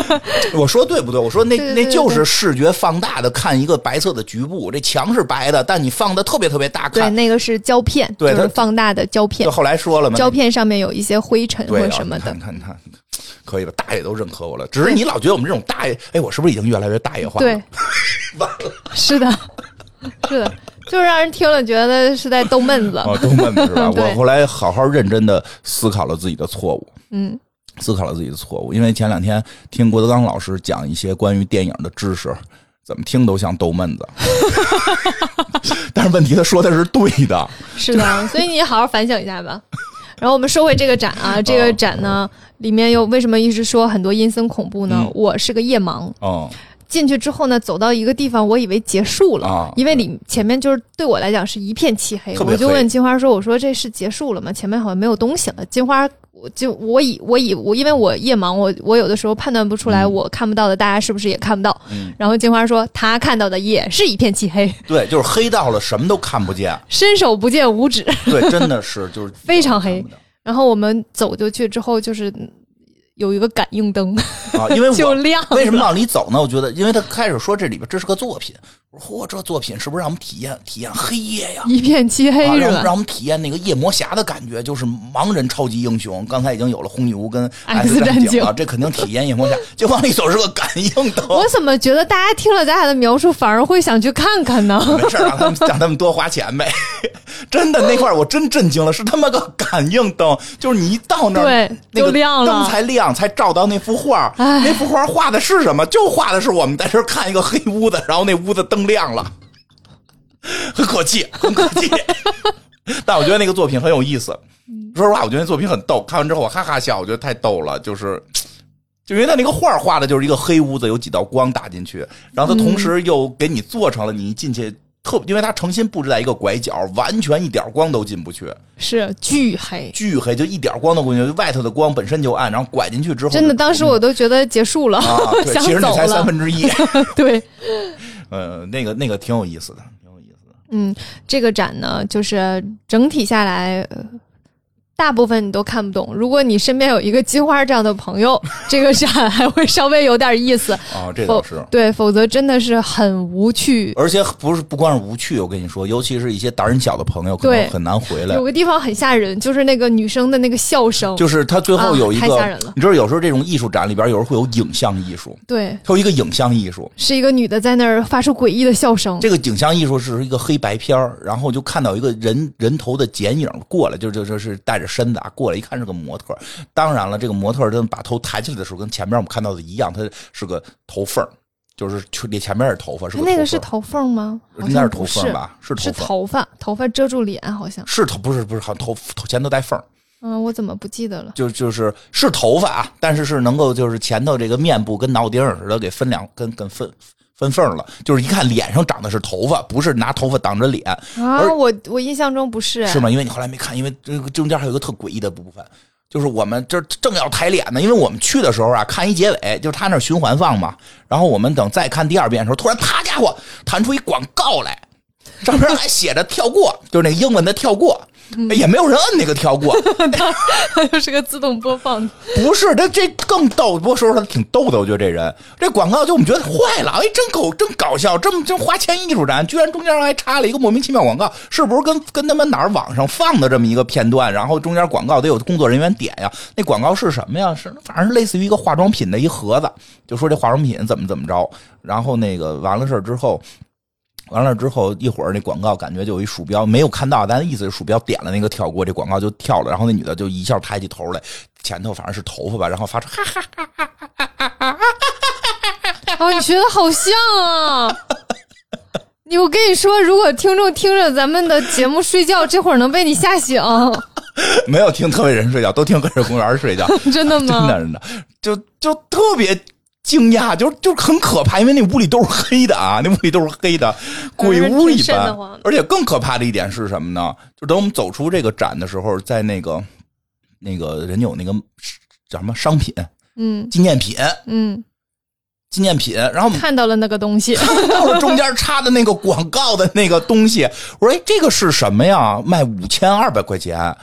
我说对不对？我说那那就是视觉放大的看一个白色的局部，这墙是白的，但你放的特别特别大看。对，那个是胶片，对，是放大的胶片。就后来说了嘛，胶片上面有一些灰尘或什么的。你看看看，可以了，大爷都认可我了。只是你老觉得我们这种大爷，哎，我是不是已经越来越大爷化？对，完了，是的，是的。就是让人听了觉得是在逗闷子，哦逗闷子是吧？我后来好好认真的思考了自己的错误，嗯，思考了自己的错误。因为前两天听郭德纲老师讲一些关于电影的知识，怎么听都像逗闷子。但是问题他说的是对的，是的，所以你好好反省一下吧。然后我们说回这个展啊，这个展呢里面又为什么一直说很多阴森恐怖呢？我是个夜盲哦。进去之后呢，走到一个地方，我以为结束了，因为里前面就是对我来讲是一片漆黑，我就问金花说：“我说这是结束了吗？前面好像没有东西了。”金花，我就我以我以我因为我夜盲，我我有的时候判断不出来我看不到的，大家是不是也看不到？然后金花说她看到的也是一片漆黑，对，就是黑到了什么都看不见，伸手不见五指，对，真的是就是 非常黑。然后我们走就去之后就是。有一个感应灯啊，因为 就亮。为什么往里走呢？我觉得，因为他开始说这里边这是个作品。我说嚯，这作品是不是让我们体验体验黑夜呀？一片漆黑，让让我们体验那个夜魔侠的感觉，就是盲人超级英雄。刚才已经有了红女巫跟 X 战警了，这肯定体验夜魔侠。就往里走是个感应灯。我怎么觉得大家听了咱俩的描述，反而会想去看看呢？没事，让他们让他们多花钱呗。真的那块我真震惊了，是他妈个感应灯，就是你一到那儿，那个灯才亮，才照到那幅画。那幅画画的是什么？就画的是我们在这看一个黑屋子，然后那屋子灯。亮了，很可气，很可气。但我觉得那个作品很有意思。说实话，我觉得那作品很逗。看完之后我哈哈笑，我觉得太逗了。就是，就因为他那个画画的就是一个黑屋子，有几道光打进去，然后他同时又给你做成了你一进去特，因为他诚心布置在一个拐角，完全一点光都进不去，是巨黑，巨黑，就一点光都不进去。外头的光本身就暗，然后拐进去之后，真的，当时我都觉得结束了，其实你才三分之一，对。呃，那个那个挺有意思的，挺有意思的。嗯，这个展呢，就是整体下来。大部分你都看不懂。如果你身边有一个金花这样的朋友，这个展还会稍微有点意思啊。这倒是对，否则真的是很无趣。而且不是不光是无趣，我跟你说，尤其是一些胆小的朋友，可能很难回来。有个地方很吓人，就是那个女生的那个笑声，就是他最后有一个太吓人了。你知道，有时候这种艺术展里边，有时候会有影像艺术，对，它有一个影像艺术，是一个女的在那儿发出诡异的笑声。这个影像艺术是一个黑白片然后就看到一个人人头的剪影过来，就就就是带着身子啊过来一看。是个模特，当然了，这个模特真把头抬起来的时候，跟前面我们看到的一样，它是个头缝就是那前面是头发，是那个是头缝吗？应该是头缝吧？是是头发，头发遮住脸，好像是头，不是不是，好像头头前头带缝嗯，我怎么不记得了？就就是是头发啊，但是是能够就是前头这个面部跟脑顶似的给分两跟跟分分缝了，就是一看脸上长的是头发，不是拿头发挡着脸啊。我我印象中不是，是吗？因为你后来没看，因为这个中间还有一个特诡异的部分，就是我们这正要抬脸呢，因为我们去的时候啊，看一结尾，就是他那循环放嘛。然后我们等再看第二遍的时候，突然啪家伙弹出一广告来，上面还写着跳过，就是那英文的跳过。也没有人摁那个跳过，它就是个自动播放。不是，这这更逗。不过说实话，挺逗的。我觉得这人这广告就我们觉得坏了，哎，真搞，真搞笑。这么真花钱艺术展，居然中间还插了一个莫名其妙广告，是不是跟跟他们哪儿网上放的这么一个片段？然后中间广告得有工作人员点呀。那广告是什么呀？是反正是类似于一个化妆品的一盒子，就说这化妆品怎么怎么着。然后那个完了事儿之后。完了之后，一会儿那广告感觉就有一鼠标没有看到，但意思是鼠标点了那个跳过，这广告就跳了。然后那女的就一下抬起头来，前头反正是头发吧，然后发出哈哈哈哈哈哈哈哈哈！啊，你学的好像啊！你我跟你说，如果听众听着咱们的节目睡觉，这会儿能被你吓醒。没有听特别人睡觉，都听个人公园睡觉。真的吗？真的真的，就就特别。惊讶，就是就是很可怕，因为那屋里都是黑的啊，那屋里都是黑的，鬼屋一般。而且更可怕的一点是什么呢？就等我们走出这个展的时候，在那个那个人有那个叫什么商品，嗯，纪念品，嗯，纪念品。然后我们看到了那个东西，看到了中间插的那个广告的那个东西。我说：“哎，这个是什么呀？卖五千二百块钱啊！”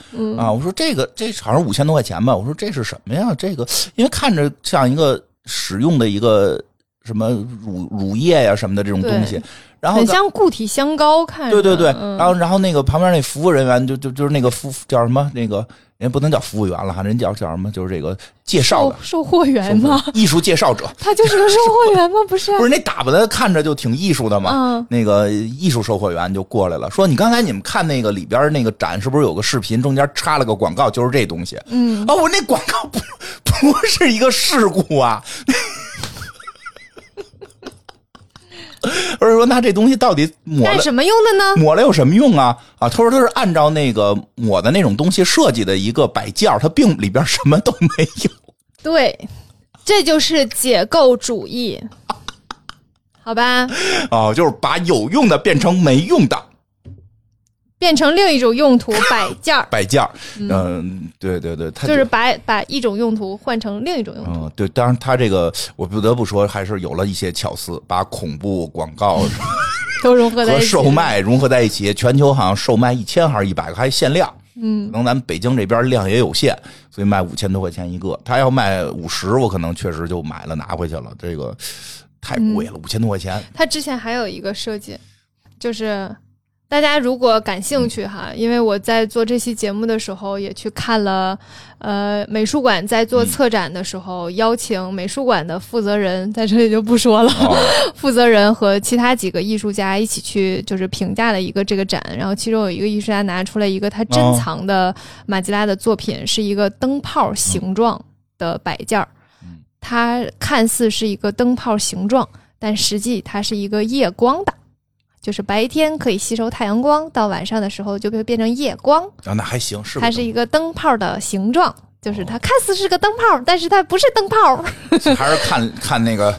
我说：“这个这好像五千多块钱吧？”我说：“这是什么呀？这个因为看着像一个。”使用的一个什么乳乳液呀什么的这种东西，然后很像固体香膏，看对对对，然后然后那个旁边那服务人员就就就是那个服叫什么那个人不能叫服务员了哈，人叫叫什么就是这个介绍的售货员吗？艺术介绍者，他就是个售货员吗？不是，不是那打扮的看着就挺艺术的嘛。那个艺术售货员就过来了，说你刚才你们看那个里边那个展是不是有个视频中间插了个广告，就是这东西？嗯，哦，我那广告不。不是一个事故啊！我是说，那这东西到底抹干什么用的呢？抹了有什么用啊？啊，他说他是按照那个抹的那种东西设计的一个摆件，它并里边什么都没有。对，这就是解构主义，好吧？哦，就是把有用的变成没用的。变成另一种用途，摆件儿。摆件儿，嗯，对对对，就是把把一种用途换成另一种用途。嗯，对，当然他这个我不得不说，还是有了一些巧思，把恐怖广告 都融合在和售卖融合在一起。全球好像售卖一千还是一百个，还限量。嗯，可能咱们北京这边量也有限，所以卖五千多块钱一个。他要卖五十，我可能确实就买了拿回去了。这个太贵了，五千多块钱。他之前还有一个设计，就是。大家如果感兴趣哈，因为我在做这期节目的时候也去看了，呃，美术馆在做策展的时候邀请美术馆的负责人在这里就不说了，负责人和其他几个艺术家一起去就是评价了一个这个展，然后其中有一个艺术家拿出来一个他珍藏的马吉拉的作品，是一个灯泡形状的摆件儿，它看似是一个灯泡形状，但实际它是一个夜光的。就是白天可以吸收太阳光，到晚上的时候就会变成夜光。啊，那还行，是它是一个灯泡的形状，就是它看似是个灯泡，但是它不是灯泡。还是看看那个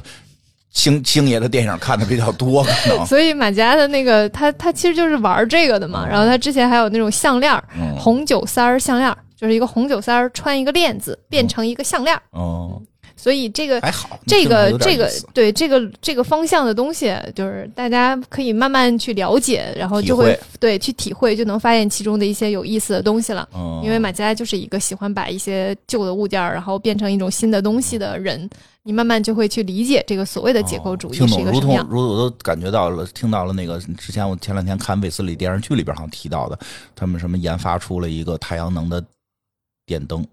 星星爷的电影看的比较多，可能。所以马家的那个他他其实就是玩这个的嘛。然后他之前还有那种项链，红酒塞儿项链，就是一个红酒塞儿穿一个链子变成一个项链。哦。所以这个还好，这个这个对这个这个方向的东西，就是大家可以慢慢去了解，然后就会对去体会，就能发现其中的一些有意思的东西了。因为马佳就是一个喜欢把一些旧的物件然后变成一种新的东西的人，你慢慢就会去理解这个所谓的解构主义是一个什么样。如同我都感觉到了，听到了那个之前我前两天看卫斯理电视剧里边好像提到的，他们什么研发出了一个太阳能的电灯。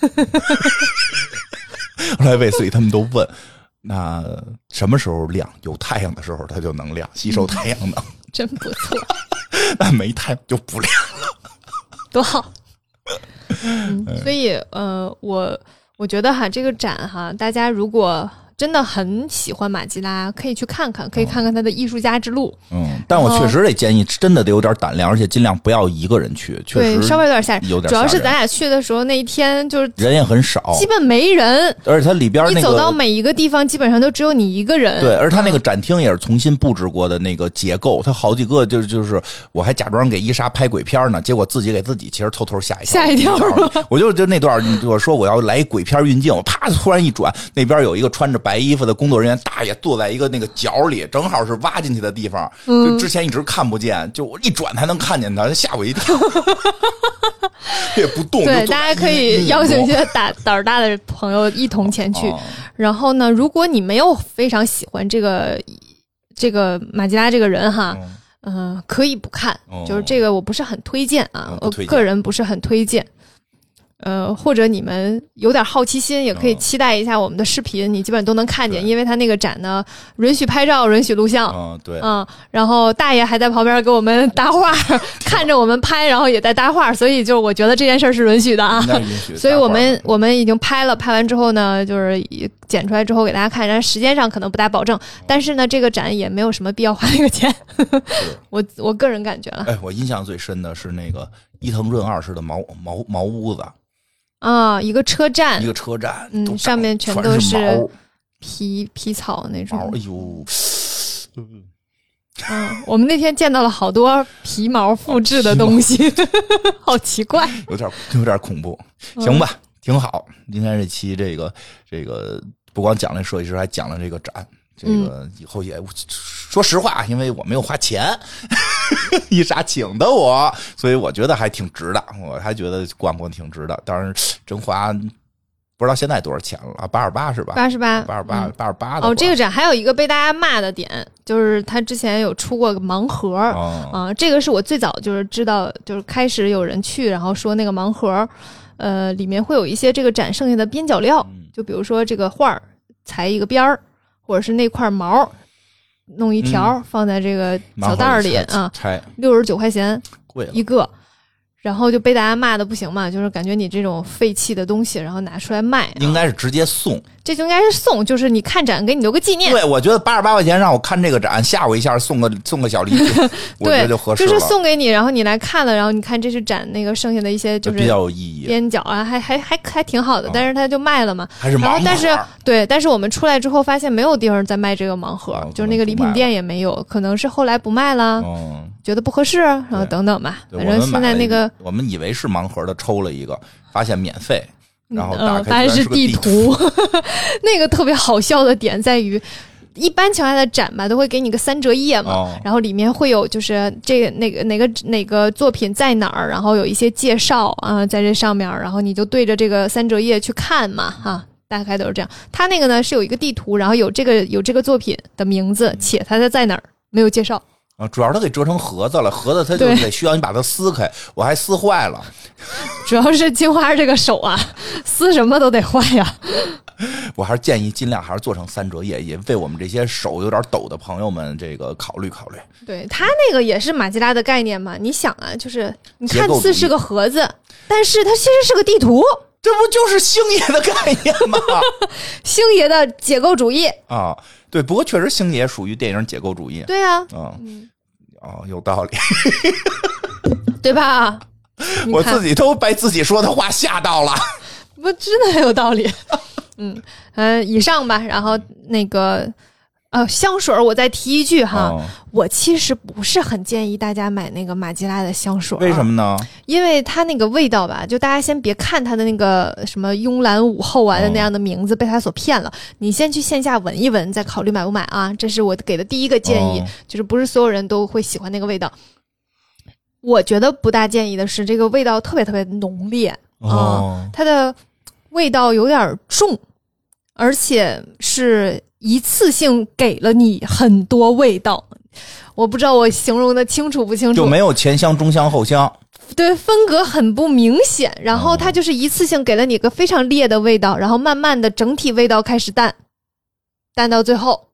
后来卫斯理他们都问：“那什么时候亮？有太阳的时候它就能亮，吸收太阳能，真不错。那没太阳就不亮了，多好。所以，呃，我我觉得哈，这个展哈，大家如果。真的很喜欢马吉拉，可以去看看，可以看看他的艺术家之路。嗯，但我确实得建议，真的得有点胆量，而且尽量不要一个人去。对，稍微有点吓人。主要是咱俩去的时候那一天就是人也很少，基本没人。而且它里边你走到每一个地方，基本上都只有你一个人。对，而它那个展厅也是重新布置过的那个结构，它好几个就是就是，我还假装给伊莎拍鬼片呢，结果自己给自己其实偷偷吓一吓一跳。我就就那段，我说我要来鬼片运镜，我啪，突然一转，那边有一个穿着白衣服的工作人员。大爷坐在一个那个角里，正好是挖进去的地方，就之前一直看不见，就我一转才能看见他，吓我一跳，也不动。对，大家可以邀请一些胆胆儿大的朋友一同前去。然后呢，如果你没有非常喜欢这个这个马吉拉这个人哈，嗯，可以不看，就是这个我不是很推荐啊，我个人不是很推荐。呃，或者你们有点好奇心，也可以期待一下我们的视频，你基本都能看见，因为他那个展呢，允许拍照，允许录像。嗯，对。嗯，然后大爷还在旁边给我们搭话，看着我们拍，然后也在搭话，所以就我觉得这件事是允许的啊。允许。所以我们我们已经拍了，拍完之后呢，就是剪出来之后给大家看，然后时间上可能不大保证，但是呢，这个展也没有什么必要花那个钱。我我个人感觉了。哎，我印象最深的是那个伊藤润二式的茅茅茅屋子。啊，一个车站，一个车站，嗯，上面全都是皮皮草那种。哎呦，嗯，我们那天见到了好多皮毛复制的东西，好奇怪，有点有点恐怖。行吧，挺好。今天这期这个这个不光讲了设计师，还讲了这个展。这个以后也说实话，因为我没有花钱，伊莎请的我，所以我觉得还挺值的。我还觉得逛逛挺值的。当然，真花不知道现在多少钱了啊？八十八是吧？八十八，八十八，八十八的哦，这个展还有一个被大家骂的点，就是他之前有出过个盲盒啊。这个是我最早就是知道，就是开始有人去，然后说那个盲盒，呃，里面会有一些这个展剩下的边角料，就比如说这个画儿裁一个边儿。或者是那块毛，弄一条放在这个小袋里啊，六十九块钱一个。然后就被大家骂的不行嘛，就是感觉你这种废弃的东西，然后拿出来卖，应该是直接送，这就应该是送，就是你看展给你留个纪念。对，我觉得八十八块钱让我看这个展，吓我一下，送个送个小礼品，我觉得就合适了。就是送给你，然后你来看了，然后你看这是展那个剩下的一些就是比较有意义边角啊，还还还还挺好的，但是他就卖了嘛，还是盲盒。但是对，但是我们出来之后发现没有地方再卖这个盲盒，就是那个礼品店也没有，可能是后来不卖了。觉得不合适，然后等等吧。反正现在那个，我们以为是盲盒的，抽了一个，发现免费，然后发现是地图。那个特别好笑的点在于，一般情况下的展吧，都会给你个三折页嘛，然后里面会有就是这个哪个哪个哪个作品在哪儿，然后有一些介绍啊，在这上面，然后你就对着这个三折页去看嘛，哈，大概都是这样。它那个呢是有一个地图，然后有这个有这个作品的名字，且它在在哪儿，没有介绍。啊，主要它给折成盒子了，盒子它就得需要你把它撕开，我还撕坏了。主要是金花这个手啊，撕什么都得坏呀。我还是建议尽量还是做成三折页，也为我们这些手有点抖的朋友们这个考虑考虑。对他那个也是马吉拉的概念嘛？你想啊，就是你看似是个盒子，但是它其实是个地图，这不就是星爷的概念吗？星爷的解构主义啊。对，不过确实星爷属于电影解构主义。对呀，嗯，哦，有道理，对吧？我自己都被自己说的话吓到了，不，真的很有道理。嗯嗯，以上吧，然后那个。呃，香水我再提一句哈，我其实不是很建议大家买那个马吉拉的香水。为什么呢？因为它那个味道吧，就大家先别看它的那个什么慵懒午后啊的那样的名字，被它所骗了。你先去线下闻一闻，再考虑买不买啊。这是我给的第一个建议，就是不是所有人都会喜欢那个味道。我觉得不大建议的是，这个味道特别特别浓烈啊，它的味道有点重，而且是。一次性给了你很多味道，我不知道我形容的清楚不清楚，就没有前香、中香、后香，对，风格很不明显。然后它就是一次性给了你个非常烈的味道，然后慢慢的整体味道开始淡，淡到最后，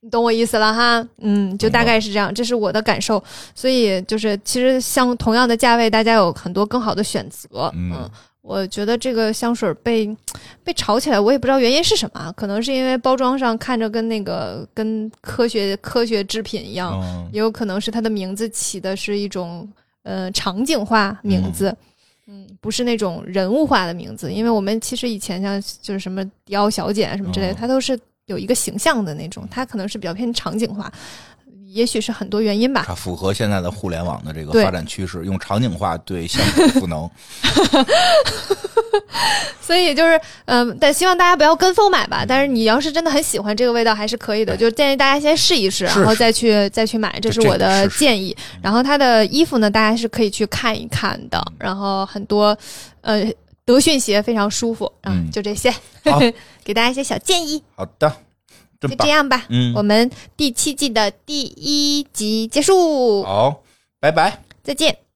你懂我意思了哈？嗯，就大概是这样，这是我的感受。所以就是其实像同样的价位，大家有很多更好的选择，嗯。我觉得这个香水被 被炒起来，我也不知道原因是什么，可能是因为包装上看着跟那个跟科学科学制品一样，也有可能是它的名字起的是一种呃场景化名字，嗯，不是那种人物化的名字，因为我们其实以前像就是什么迪奥小姐什么之类，它都是有一个形象的那种，它可能是比较偏场景化。也许是很多原因吧，它符合现在的互联网的这个发展趋势，用场景化对香水赋能。所以就是，嗯，但希望大家不要跟风买吧。但是你要是真的很喜欢这个味道，还是可以的。就建议大家先试一试，然后再去再去买，这是我的建议。然后它的衣服呢，大家是可以去看一看的。然后很多，呃，德训鞋非常舒服。嗯，就这些，给大家一些小建议。好的。就这样吧，嗯，我们第七季的第一集结束。好，拜拜，再见。